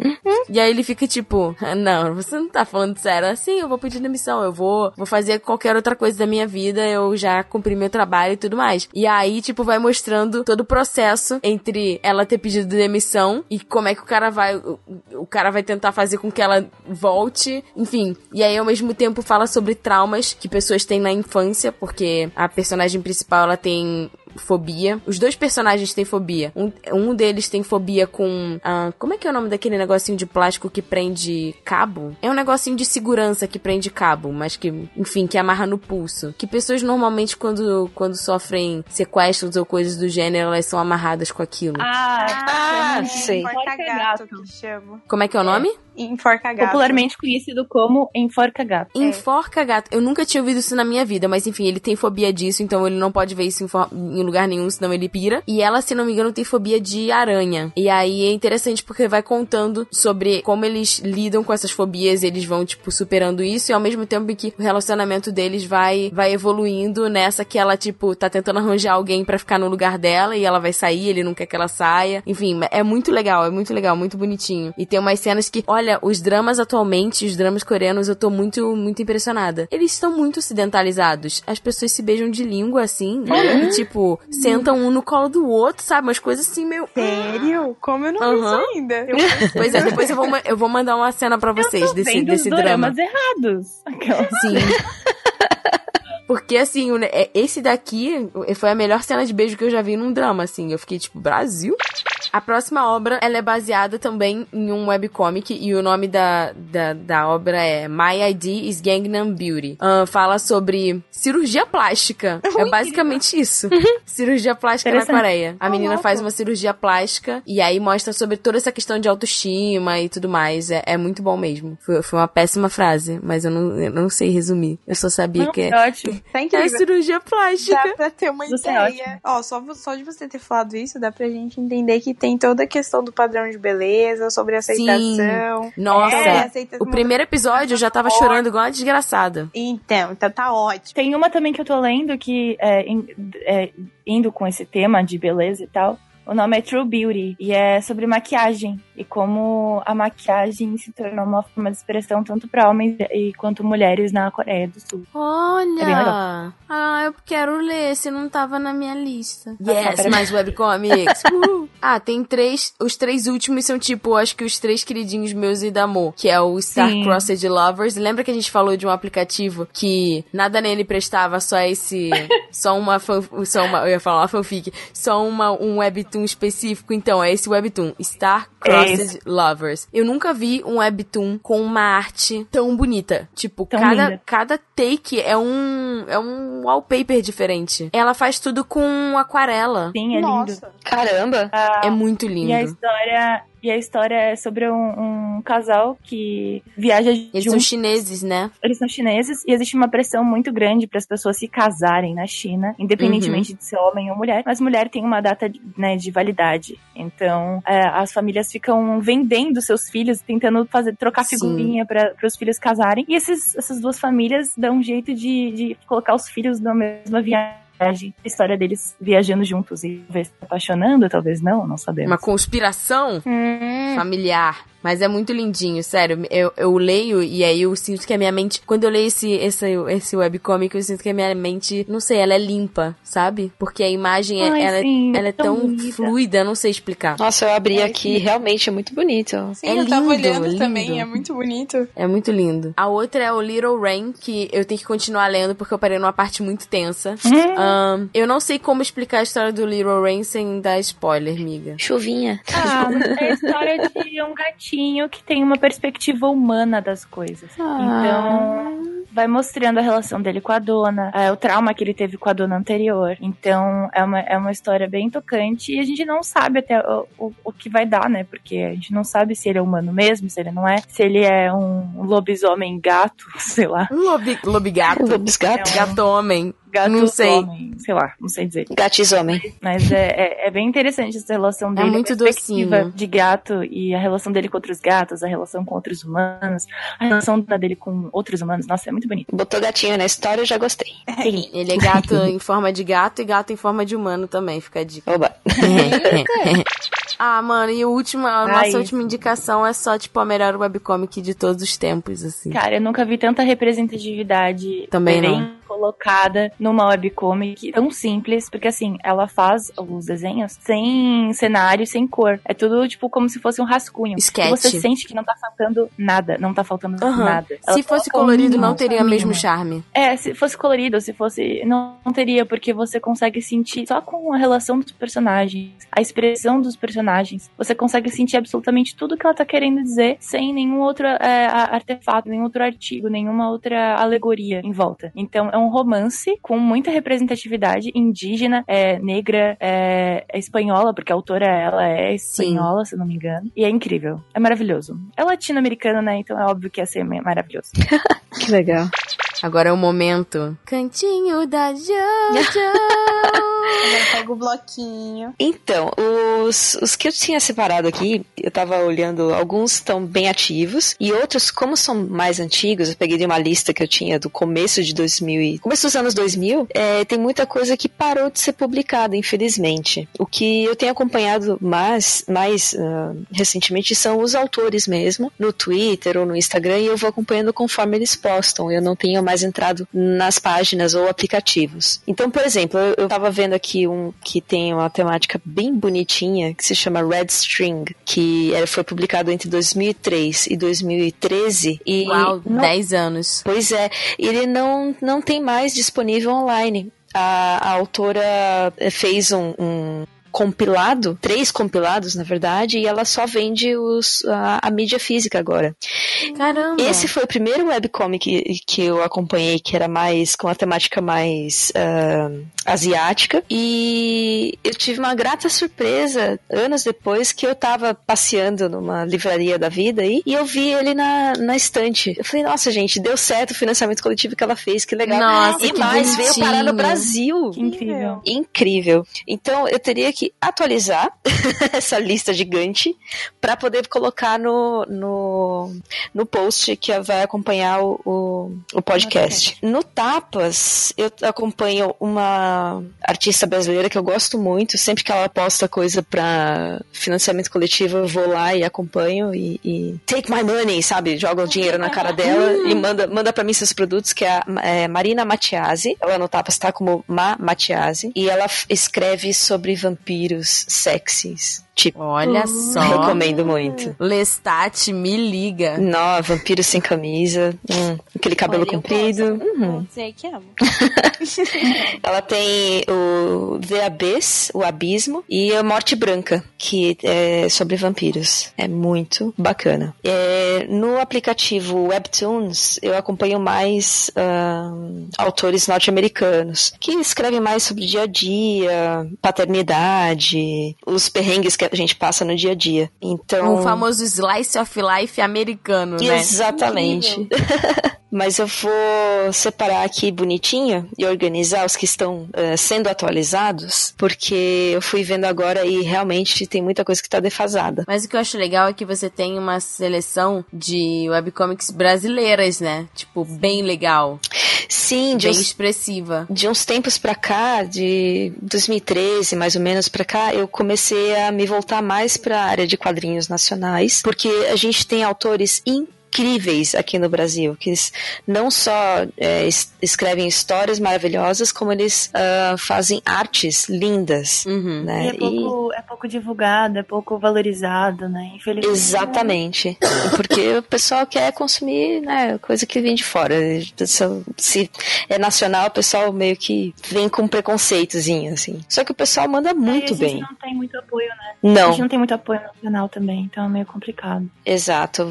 E aí ele fica tipo: "Ah, Não, você não tá falando sério. Assim, eu vou pedir demissão, eu vou, vou fazer qualquer outra coisa da minha vida, eu já cumpri meu trabalho e tudo mais. E aí, tipo, vai mostrando todo o processo entre ela ter pedido demissão e como é que o cara vai. O, o cara vai tentar fazer com que ela volte. Enfim. E aí, ao mesmo tempo, fala sobre traumas que pessoas têm na infância, porque a personagem principal ela tem fobia. Os dois personagens têm fobia. Um, um deles tem fobia com. ah, como é que é o nome daquele negocinho de plástico que prende cabo? É um negocinho de segurança que prende cabo, mas que, enfim, que amarra no pulso. Que pessoas normalmente, quando, quando sofrem sequestros ou coisas do gênero, elas são amarradas com aquilo. Ah, Ah, sei. Enforca Enforca gato gato. que chama. Como é que é o nome? Enforca gato. Popularmente conhecido como enforca gato. Enforca gato. Eu nunca tinha ouvido isso na minha vida, mas enfim, ele tem fobia disso, então ele não pode ver isso em, em lugar nenhum, senão ele pira. E ela, se não me engano, tem fobia de aranha. E aí é interessante porque vai contando sobre como eles lidam com essas fobias, eles vão, tipo, superando isso, e ao mesmo tempo que o relacionamento deles vai, vai evoluindo nessa que ela, tipo, tá tentando arranjar alguém pra ficar no lugar dela e ela vai sair, ele não quer que ela saia. Enfim, é muito legal, é muito legal, muito bonitinho. E tem umas cenas que, olha, os dramas atualmente, os dramas coreanos, eu tô muito, muito impressionada. Eles estão muito ocidentalizados. As pessoas se beijam de língua assim, né? E, tipo, sentam um no colo do outro, sabe? Umas coisas assim, meio. Sério? Como eu não vi Aham. isso ainda? Pois é, depois eu vou, eu vou mandar uma cena pra vocês desse, desse drama. errados. Aquela- Sim. Porque, assim, é- esse daqui foi a melhor cena de beijo que eu já vi num drama, assim. Eu fiquei tipo, Brasil? A próxima obra, ela é baseada também em um webcomic e o nome da, da, da obra é My ID is Gangnam Beauty. Ah, fala sobre cirurgia plástica. É basicamente isso. cirurgia plástica na. Coreia. A menina faz uma cirurgia plástica e aí mostra sobre toda essa questão de autoestima e tudo mais. É, é muito bom mesmo. Foi, foi uma péssima frase, mas eu não, eu não sei resumir. Eu só sabia Não, que é, é ótimo. Tá é cirurgia plástica. Dá pra ter uma Isso é ideia. Ó, só, só de você ter falado isso, dá pra gente entender que tem toda a questão do padrão de beleza, sobre aceitação. Nossa, É, aceitação. o primeiro episódio eu já tava chorando igual uma desgraçada. Então, então tá ótimo. Tem uma também que eu tô lendo que é, in- é, indo com esse tema de beleza e tal. O nome é True Beauty e é sobre maquiagem e como a maquiagem se tornou uma forma de expressão tanto para homens e quanto mulheres na Coreia do Sul. É Olha! ah, eu quero ler, se não tava na minha lista. Yes, peraí. mais webcomics. Uh! Ah, tem três. Os três últimos são tipo, acho que os três queridinhos meus e da Mo, que é o Star Sim. Crossed Lovers. Lembra que a gente falou de um aplicativo que nada nele prestava, só esse. só uma. fan- Só uma. Eu ia falar uma fanfic. Só uma, um webtoon específico. Então, é esse webtoon, Star Crossed Lovers. Eu nunca vi um webtoon com uma arte tão bonita. Tipo, Tão cada, linda. cada take é um. É um wallpaper diferente. Ela faz tudo com aquarela. Sim, é lindo. Nossa. Caramba! Ah, É muito e a lindo. história e a história é sobre um, um casal que viaja Eles junto são chineses, né? eles são chineses e existe uma pressão muito grande para as pessoas se casarem na China, independentemente de ser homem ou mulher. Mas mulher tem uma data né, de validade. Então, é, as famílias ficam vendendo seus filhos, tentando fazer trocar figurinha para os filhos casarem. E esses, essas duas famílias dão um jeito de, de colocar os filhos na mesma viagem. A história deles viajando juntos e talvez se apaixonando, talvez não, não sabemos. Uma conspiração familiar. Mas é muito lindinho, sério. Eu, eu leio e aí eu sinto que a minha mente. Quando eu leio esse, esse, esse webcomic, eu sinto que a minha mente, não sei, ela é limpa, sabe? Porque a imagem é, Ai, ela, é- sim, ela é tão bonita. fluida, não sei explicar. Nossa, eu abri É, aqui, realmente é muito bonito. Sim, É eu tava lindo, olhando lindo. também, é muito bonito. É muito lindo. A outra é o Little Rain, que eu tenho que continuar lendo porque eu parei numa parte muito tensa. Hum. Ahn, eu não sei como explicar a história do Little Rain sem dar spoiler, miga. Chuvinha. Ah, é a história de um gatinho que tem uma perspectiva humana das coisas. Então, vai mostrando a relação dele com a dona, é, o trauma que ele teve com a dona anterior. Então, é uma, é uma história bem tocante e a gente não sabe até o, o, o que vai dar, né? Porque a gente não sabe se ele é humano mesmo, se ele não é, se ele é um lobisomem gato, sei lá. Um lobi, lobigato. Lobos gato. Gato homem. Gato Não sei. homem, sei lá, não sei dizer. Gatis homem. Mas é, é, é bem interessante essa relação dele. muito a perspectiva docinho. de gato e a relação dele com outros gatos, a relação com outros humanos, a relação dele com outros humanos. Nossa, é muito bonito. Botou gatinho na história, eu já gostei. Sim. Ele é gato em forma de gato e gato em forma de humano também, fica a dica. Oba. ah, mano, e o último, a Ai. nossa última indicação é só, tipo, a melhor webcomic de todos os tempos, assim. Cara, eu nunca vi tanta representatividade Também não. Colocada numa webcomic tão simples, porque assim, ela faz os desenhos sem cenário, sem cor. É tudo, tipo, como se fosse um rascunho. Sketch. E você sente que não tá faltando nada, não tá faltando Aham. nada. Ela Se fosse colorido, mínimo, não teria o mesmo charme. É, se fosse colorido, se fosse. Não, não teria, porque você consegue sentir só com a relação dos personagens, a expressão dos personagens. Você consegue sentir absolutamente tudo que ela tá querendo dizer sem nenhum outro é, artefato, nenhum outro artigo, nenhuma outra alegoria em volta. Então é um romance com muita representatividade indígena, é, negra, é, é espanhola, porque a autora ela é espanhola, se eu não me engano. E é incrível. É maravilhoso. É latino-americano, né? Então é óbvio que ia ser maravilhoso. Que legal. Agora é o momento. Cantinho da Jojo. Pega o bloquinho. Então, os, os que eu tinha separado aqui, eu tava olhando, alguns estão bem ativos, e outros, como são mais antigos, eu peguei de uma lista que eu tinha do começo de 2000 e, começo dos anos 2000, é, tem muita coisa que parou de ser publicada, infelizmente. O que eu tenho acompanhado mais, mais ah, recentemente são os autores mesmo, no Twitter ou no Instagram, e eu vou acompanhando conforme eles postam, eu não tenho mais entrado nas páginas ou aplicativos. Então, por exemplo, eu, eu tava vendo aqui um que tem uma temática bem bonitinha, que se chama Red String, que eh, foi publicado entre 2003 e 2013. E Uau, não- 10 anos. Pois é, ele não, não tem mais disponível online. A, a autora fez um, um, compilado, três compilados, na verdade, e ela só vende os, a, a mídia física agora. Caramba. Esse foi o primeiro webcomic que, que eu acompanhei, que era mais com a temática mais ah, asiática. E eu tive uma grata surpresa anos depois que eu tava passeando numa livraria da vida aí, e eu vi ele na, na estante. Eu falei, nossa, gente, deu certo o financiamento coletivo que ela fez, que legal. Nossa, e que mais, veio bonitinho. parar no Brasil. Que incrível. Incrível. Então eu teria que atualizar essa lista gigante para poder colocar no, no, no post que vai acompanhar o, o, o podcast. No Tapas, eu acompanho uma artista brasileira que eu gosto muito. Sempre que ela posta coisa para financiamento coletivo, eu vou lá e acompanho e, e take my money, sabe? Joga o dinheiro na cara dela e manda, manda para mim seus produtos, que é a é, Marina Matiasi. Ela no Tapas tá como Ma Matiasi. E ela escreve sobre vampiros sexys. Tipo, Olha só. recomendo muito. Lestat, me liga. Nó, vampiro sem camisa, hum, aquele cabelo Olha, comprido. Uhum. Dizer que amo. Ela tem o The Abyss, o Abismo, e a Morte Branca, que é sobre vampiros. É muito bacana. É, no aplicativo Webtoons, eu acompanho mais ahn, autores norte-americanos, que escrevem mais sobre dia a dia, paternidade, os perrengues que a gente passa no dia a dia. Então, Um famoso slice of life americano, né? Exatamente. Mas eu vou separar aqui bonitinho e organizar os que estão eh, sendo atualizados, porque eu fui vendo agora e realmente tem muita coisa que está defasada. Mas o que eu acho legal é que você tem uma seleção de webcomics brasileiras, né? Tipo, bem legal. Sim, de Bem uns, expressiva. de uns tempos pra cá, de 2013 mais ou menos pra cá, eu comecei a me voltar mais pra área de quadrinhos nacionais, porque a gente tem autores incríveis aqui no Brasil, que es- não só é, es- escrevem histórias maravilhosas, como eles ah, fazem artes lindas. Uhum. Né? E é pouco, é pouco divulgado, é pouco valorizado, né? Infelizmente. Exatamente. Porque o pessoal quer consumir né, coisa que vem de fora. Se- é nacional, o pessoal meio que vem com preconceitozinho, assim. Só que o pessoal manda muito a gente bem. não tem muito apoio, né? A Não, gente não tem muito apoio nacional também, então é meio complicado. exato.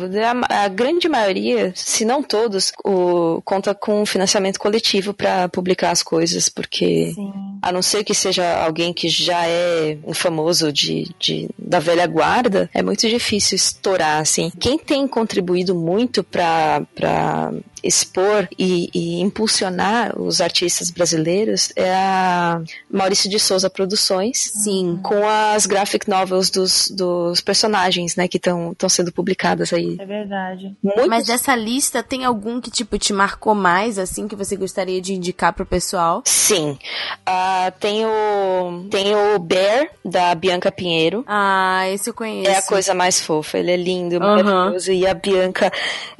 A, a grande maioria, se não todos, o, conta com financiamento coletivo para publicar as coisas, porque Sim. A não ser que seja alguém que já é um famoso de, de- da velha guarda, é muito difícil estourar, assim. Quem tem contribuído muito para expor e, e impulsionar os artistas brasileiros é a Maurício de Souza Produções, Sim. com as graphic novels dos, dos personagens, né, que estão sendo publicadas aí. É verdade. Muitos- Mas dessa lista, tem algum que, tipo, te marcou mais, assim, que você gostaria de indicar pro pessoal? Sim. Ah, tem, o, tem o Bear, da Bianca Pinheiro. Ah, esse eu conheço. É a coisa mais fofa, ele é lindo, maravilhoso. E a Bianca,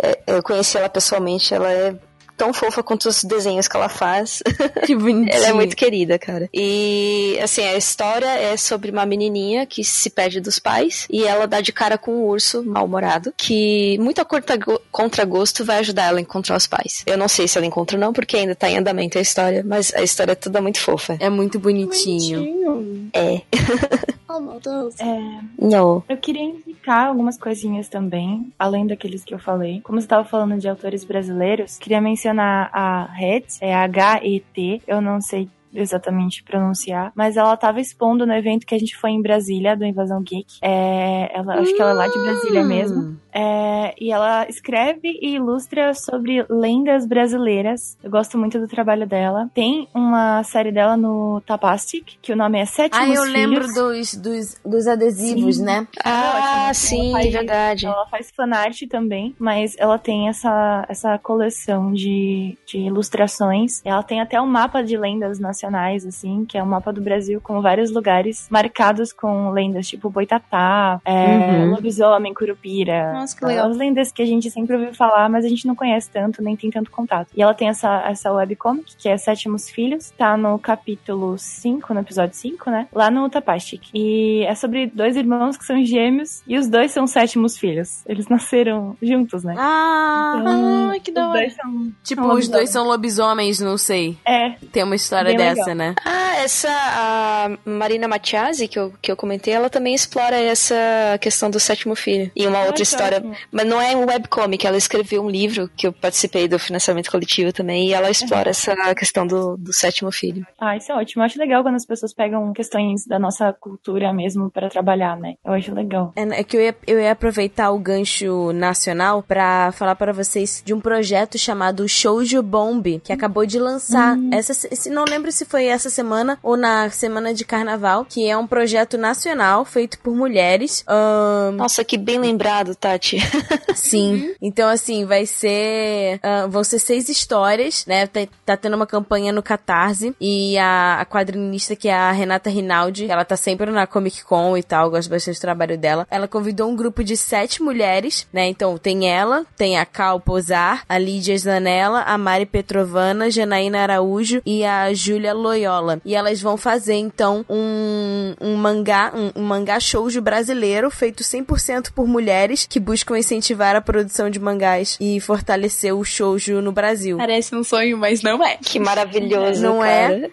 é, eu conheci ela pessoalmente, ela é tão fofa quanto os desenhos que ela faz. Que bonitinho. ela é muito querida, cara. E, assim, a história é sobre uma menininha que se perde dos pais e ela dá de cara com um urso mal-humorado que, muito a contra- contragosto, vai ajudar ela a encontrar os pais. Eu não sei se ela encontra ou não, porque ainda tá em andamento a história, mas a história é toda muito fofa. É muito bonitinho. É. Oh, meu Deus. É, Não. eu queria indicar algumas coisinhas também, além daqueles que eu falei. Como você estava falando de autores brasileiros, queria mencionar a Het, é H-E-T, eu não sei exatamente pronunciar, mas ela tava expondo no evento que a gente foi em Brasília, do Invasão Geek. É, ela, acho que ela é lá de Brasília mesmo. É, e ela escreve e ilustra sobre lendas brasileiras. Eu gosto muito do trabalho dela. Tem uma série dela no Tapastic, que o nome é Sétimos Ah, eu Filhos. lembro dos, dos, dos adesivos, Sim. né? Ah, Ela sim, faz- verdade. Ela faz fanart também, mas ela tem essa, essa coleção de, de ilustrações. Ela tem até um mapa de lendas nacionais, assim, que é um mapa do Brasil com vários lugares marcados com lendas, tipo Boitatá, é, Uhum. Lobisomem, Curupira, Nossa, que legal. As lendas que a gente sempre ouviu falar, mas a gente não conhece tanto, nem tem tanto contato. E ela tem essa, essa webcomic, que é Sétimos Filhos, tá no capítulo 5, no episódio 5, né? Lá no Tapastic. E é sobre dois irmãos que são gêmeos, e os dois são sétimos filhos. Eles nasceram juntos, né? Ah, Então, Ai, que da hora. são. tipo, são os dois são lobisomens, não sei. É, Tem uma história Bem dessa, legal. né? Ah, essa a Marina Matiasi, que eu, que eu comentei, ela também explora essa questão do sétimo filho. E uma Ah, outra história. Ótimo. Mas não é um webcomic, ela escreveu um livro que eu participei do financiamento coletivo também, e ela explora essa questão do, do sétimo filho. Ah, isso é ótimo. Eu acho legal quando as pessoas pegam questões da nossa cultura mesmo pra trabalhar, né? Eu acho legal. É, é que eu ia, eu ia aproveitar o gancho nacional pra falar pra vocês de um projeto chamado Shoujo Bomb, que acabou de lançar essa, se- não lembro se foi essa semana ou na semana de carnaval, que é um projeto nacional feito por mulheres. Ahn, Nossa, que bem lembrado, Tati. Sim. Então, assim, vai ser. ah, vão ser seis histórias, né? Tá, tá tendo uma campanha no Catarse. E a, a quadrinista, que é a Renata Rinaldi, ela tá sempre na Comic Con e tal, gosto bastante do trabalho dela. Ela convidou um grupo de sete mulheres, né? Então, tem ela, tem a Cal Posar, a Lídia Zanella, a Mari Petrovana, Janaína Araújo e a Júlia Loyola. E elas vão fazer, então, um, um mangá, um, um mangá shoujo brasileiro feito 100% por mulheres que buscam incentivar a produção de mangás e fortalecer o shoujo no Brasil. Parece um sonho, mas não é. Que maravilhoso, Não é? cara.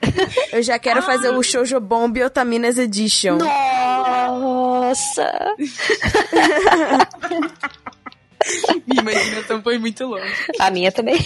Eu já quero fazer o Shoujo Bomb Otaminas Edition. Nossa! Minha imaginação foi muito longe. A minha também.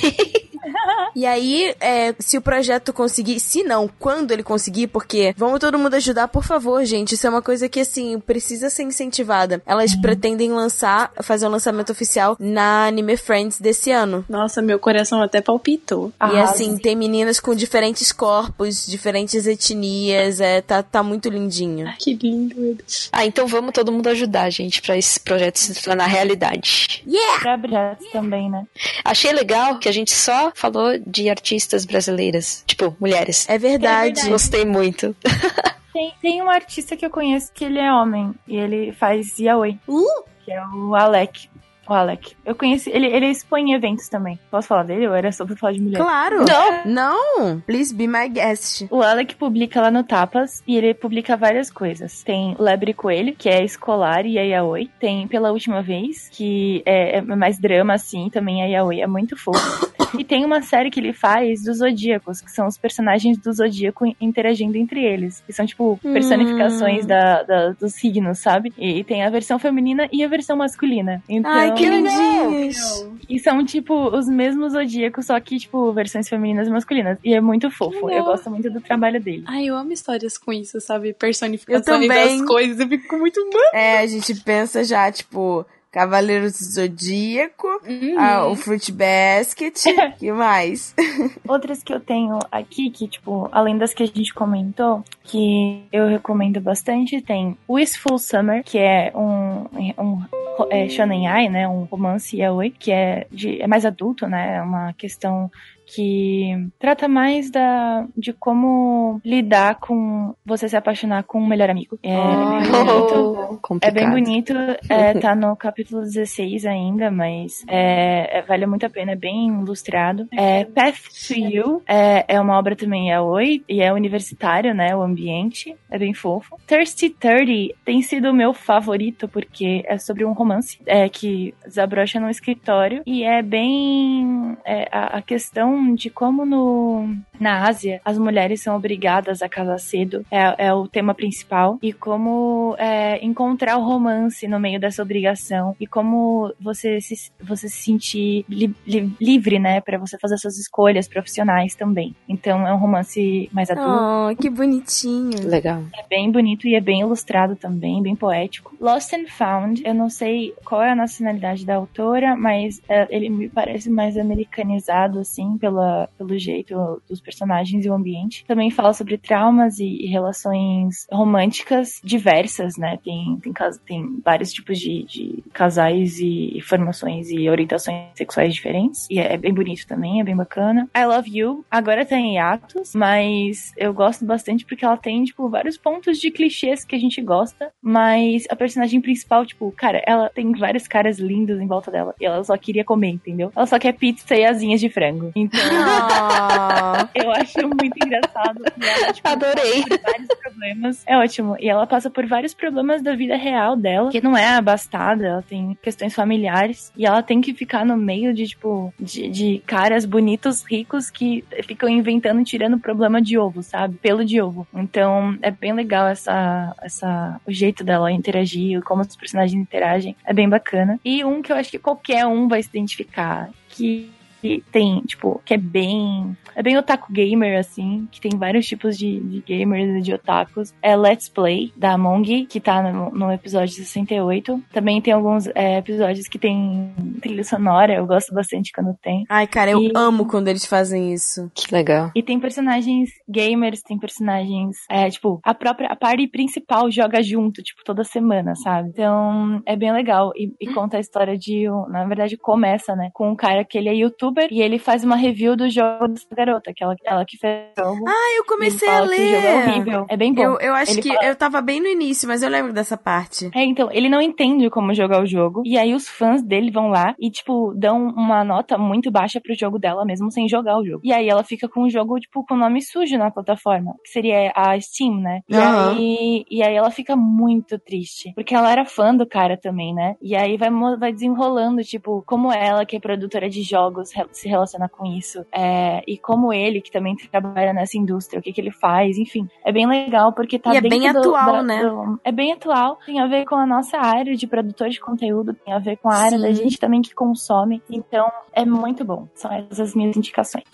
E aí, é, se o projeto conseguir, se não, quando ele conseguir, porque vamos todo mundo ajudar, por favor, gente. Isso é uma coisa que, assim, precisa ser incentivada. Elas pretendem lançar, fazer um lançamento oficial na Anime Friends desse ano. Nossa, meu coração até palpitou. E assim, tem meninas com diferentes corpos, diferentes etnias, é, tá, tá muito lindinho. Ai, que lindo, meu Deus. Ah, então vamos todo mundo ajudar, gente, pra esse projeto se tornar realidade. Pra projetos também, né? Achei legal que a gente só falou de artistas brasileiras, tipo, mulheres. É verdade. Gostei muito. Tem, tem um artista que eu conheço que ele é homem e ele faz yaoi. Uh! Que é o Alec. O Alec. Eu conheci. Ele, ele expõe em eventos também. Posso falar dele ou era só pra falar de mulher? Claro. Não. Não. Please be my guest. O Alec publica lá no Tapas e ele publica várias coisas. Tem Lebre Coelho, que é escolar e é yaoi. Tem Pela Última Vez, que é, é mais drama, assim, também é yaoi. É muito fofo. e tem uma série que ele faz dos Zodíacos, que são os personagens do Zodíaco interagindo entre eles. Que são, tipo, personificações da, da- dos signos, sabe? E tem a versão feminina e a versão masculina. Então, Ai, que legal. lindinhos. e são, tipo, os mesmos zodíacos, só que, tipo, versões femininas e masculinas. E é muito fofo. Eu gosto muito do trabalho dele. Ai, eu amo histórias com isso, sabe? Personificações das coisas. Eu fico muito. É, a gente pensa já, tipo, Cavaleiros do Zodíaco, ah, o Fruit Basket, que mais? Outras que eu tenho aqui, que, tipo, além das que a gente comentou, que eu recomendo bastante, tem Wistful Summer, que é um, um é, shonen ai, né, um romance yaoi, que é, de, é mais adulto, né, é uma questão que trata mais da, de como lidar com você se apaixonar com um melhor amigo. É, bem bonito. Oh, É bem bonito, é, tá no capítulo 16 ainda, mas é, é- vale muito a pena, é bem ilustrado. É, Path to You é, é uma obra também yaoi, e é universitário, né, o ambiente, é bem fofo. Thirsty 30 tem sido o meu favorito, porque é sobre um romance é, que desabrocha num escritório, e é bem é, a, a questão de como no, na Ásia as mulheres são obrigadas a casar cedo, é, é o tema principal, e como é, encontrar o romance no meio dessa obrigação, e como você se, você se sentir li- li- livre, né, para você fazer suas escolhas profissionais também. Então é um romance mais adulto. Oh, que bonitinho. Legal. É bem bonito e é bem ilustrado também, bem poético. Lost and Found, eu não sei qual é a nacionalidade da autora, mas é, ele me parece mais americanizado, assim, pela, pelo jeito dos personagens e o ambiente. Também fala sobre traumas e, e relações românticas diversas, né? Tem, tem, tem vários tipos de, de casais e formações e orientações sexuais diferentes. E é, é bem bonito também, é bem bacana. I Love You, agora tá em hiatos, mas eu gosto bastante porque ela tem, tipo, vários pontos de clichês que a gente gosta, mas a personagem principal, tipo, cara, ela tem vários caras lindos em volta dela e ela só queria comer, entendeu? Ela só quer pizza e asinhas de frango. Então, eu acho muito engraçado. E ela, tipo, Adorei. por vários problemas. É ótimo. E ela passa por vários problemas da vida real dela, que não é abastada, ela tem questões familiares e ela tem que ficar no meio de, tipo, de, de caras bonitos, ricos que ficam inventando e tirando problema de ovo, sabe? Pelo de ovo. Então, é bem legal essa, essa, o jeito dela interagir, como os personagens interagem. É bem bacana. E um que eu acho que qualquer um vai se identificar, que que tem, tipo, que é bem. É bem otaku gamer, assim, que tem vários tipos de, de gamers e de otakus. É Let's Play, da Among, que tá no, no episódio 68. Também tem alguns é, episódios que tem trilha sonora, eu gosto bastante quando tem. Ai, cara, eu E- amo quando eles fazem isso. Que legal. E tem personagens gamers, tem personagens. É, tipo, a própria. A party principal joga junto, tipo, toda semana, sabe? Então, é bem legal. E, e conta a história de. um- Na verdade, começa, né? Com um cara que ele é youtuber e ele faz uma review do jogo dessa garota, que ela, ela que fez o jogo. Ah, eu comecei a que o jogo é ler. horrível. É bem bom. Eu, eu acho Ele que fala- eu tava bem no início, mas eu lembro dessa parte. É, então, ele não entende como jogar o jogo. E aí os fãs dele vão lá e, tipo, dão uma nota muito baixa pro jogo dela, mesmo sem jogar o jogo. E aí ela fica com o jogo, tipo, com o nome sujo na plataforma. Que seria a Steam, né? E, Aham. aí, e aí ela fica muito triste. Porque ela era fã do cara também, né? E aí vai, vai desenrolando, tipo, como ela, que é produtora de jogos, se relaciona com isso. É, e como ele, que também trabalha nessa indústria, o que, que ele faz, enfim. É bem legal porque tá E é bem atual, né? do- é bem atual, tem a ver com a nossa área de produtor de conteúdo, tem a ver com a área Sim. da gente também que consome. Então, é muito bom. São essas as minhas indicações.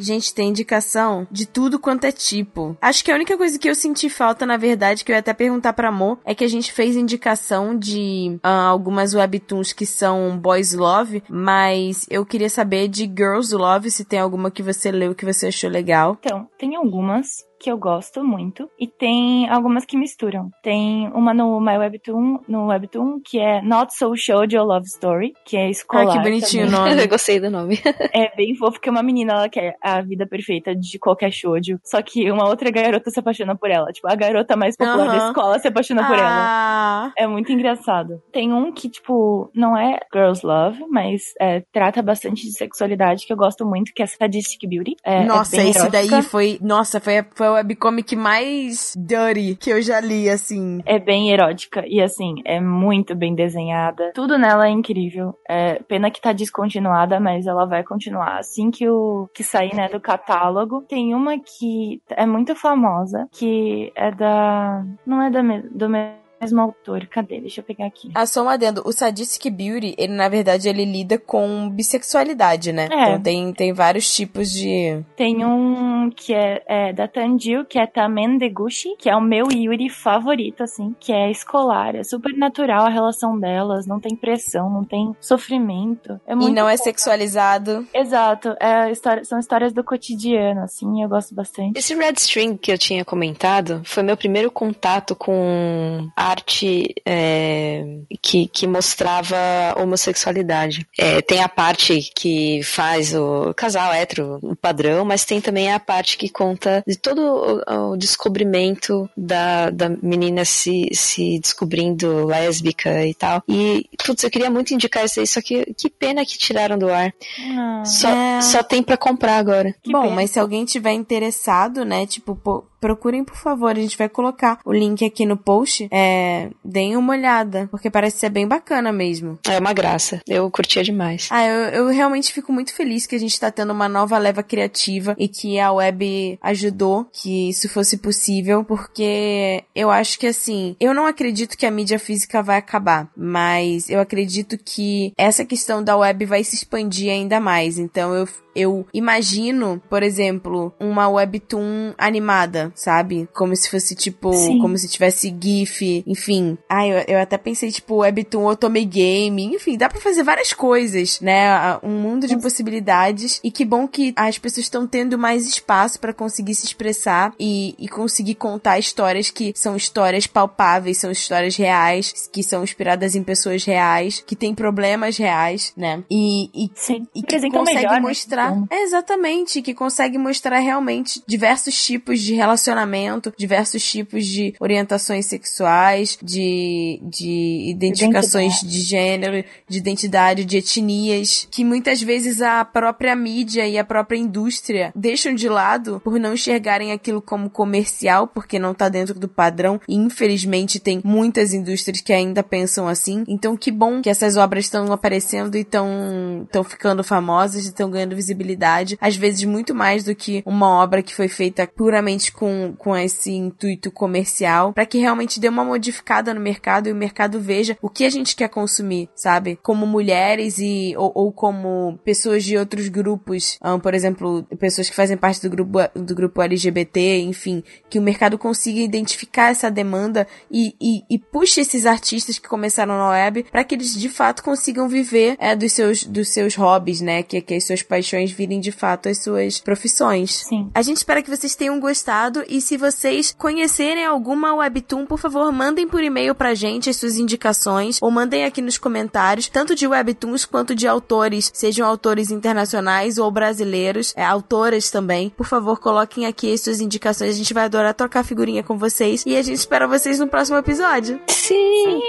Gente, tem indicação de tudo quanto é tipo. Acho que a única coisa que eu senti falta, na verdade, que eu ia até perguntar pra Amor, é que a gente fez indicação de ah, algumas webtoons que são boys love, mas eu queria saber de girls love, se tem alguma que você leu que você achou legal. Então, tem algumas que eu gosto muito e tem algumas que misturam. Tem uma no My Webtoon, no Webtoon, que é Not So Shoujo Love Story, que é escolar. Ah, que bonitinho o também. nome. Eu gostei do nome. É bem fofo, porque uma menina, ela quer a vida perfeita de qualquer shoujo. Só que uma outra garota se apaixona por ela. Tipo, a garota mais popular da escola se apaixona por ela. Ah, É muito engraçado. Tem um que, tipo, não é Girls Love, mas é, trata bastante de sexualidade, que eu gosto muito, que é Sadistic Beauty. É, nossa, é esse erótica. daí foi. Nossa, foi, foi a webcomic mais dirty que eu já li, assim. É bem erótica e, assim, é muito bem desenhada. Tudo nela é incrível. É, pena que tá descontinuada, mas ela vai continuar. Assim que o que sair, né, do catálogo. Tem uma que é muito famosa, que é da... Não é da, do mesmo autor. Cadê? Deixa eu pegar aqui. Ah, só um adendo. O Sadistic Beauty, ele, na verdade, ele lida com bissexualidade, né? É. Então tem, tem vários tipos de... Tem um que é, é da Tanjil, que é Tamen Deguchi, que é o meu Yuri favorito, assim, que é escolar. É super natural a relação delas, não tem pressão, não tem sofrimento. É E muito não é sexualizado. Exato, é a história- são histórias do cotidiano, assim, eu gosto bastante. Esse Red String que eu tinha comentado foi meu primeiro contato com arte é, que, que mostrava homossexualidade. É, tem a parte que faz o casal hétero, o padrão, mas tem também a parte que conta de todo o, o descobrimento da, da menina se, se descobrindo lésbica e tal. E, putz, eu queria muito indicar isso aí, só que que pena que tiraram do ar. Ah, Só, É. só tem pra comprar agora. Que Bom, pena. mas se alguém tiver interessado, né, tipo, pô, procurem por favor, a gente vai colocar o link aqui no post, é, deem uma olhada, porque parece ser bem bacana mesmo. É uma graça. Eu curtia demais. Ah, eu, eu realmente fico muito feliz que a gente tá tendo uma nova leva criativa e que a web ajudou que isso fosse possível, porque eu acho que assim, eu não acredito que a mídia física vai acabar, mas eu acredito que essa questão da web vai se expandir ainda mais. Então eu, eu imagino, por exemplo, uma webtoon animada, sabe? Como se fosse tipo, Sim. como se tivesse GIF, enfim. Ah, eu, eu até pensei, tipo, Webtoon Otome Game, enfim, dá pra fazer várias coisas, né? Um mundo de possibilidades. E que bom que as pessoas estão tendo mais espaço pra conseguir se expressar e, e conseguir contar histórias que são histórias palpáveis, são histórias reais, que são inspiradas em pessoas reais, que têm problemas reais, né? E, e Sim. e que consegue melhor, né? mostrar. Como. É, exatamente, que consegue mostrar realmente diversos tipos de relacionamento, diversos tipos de orientações sexuais, de, de identificações de gênero, de identidade, de etnias, que muitas vezes a própria mídia e a própria indústria deixam de lado por não enxergarem aquilo como comercial, porque não tá dentro do padrão. E infelizmente tem muitas indústrias que ainda pensam assim. Então que bom que essas obras estão aparecendo e estão estão ficando famosas e estão ganhando visibilidade, às vezes muito mais do que uma obra que foi feita puramente com, com esse intuito comercial, para que realmente dê uma modificada no mercado e o mercado veja o que a gente quer consumir, sabe? Como mulheres e ou, ou como pessoas de outros grupos, ahn, por exemplo, pessoas que fazem parte do grupo do grupo LGBT, enfim, que o mercado consiga identificar essa demanda e, e, e puxe esses artistas que começaram na web para que eles de fato consigam viver é, dos seus dos seus hobbies, né? Que, que as suas paixões virem de fato as suas profissões. Sim. A gente espera que vocês tenham gostado e se vocês conhecerem alguma webtoon, por favor, mandem por e-mail pra gente as suas indicações ou mandem aqui nos comentários, tanto de webtoons quanto de autores, sejam autores internacionais ou brasileiros, é, autoras também. Por favor, coloquem aqui as suas indicações, a gente vai adorar trocar figurinha com vocês e a gente espera vocês no próximo episódio. Sim.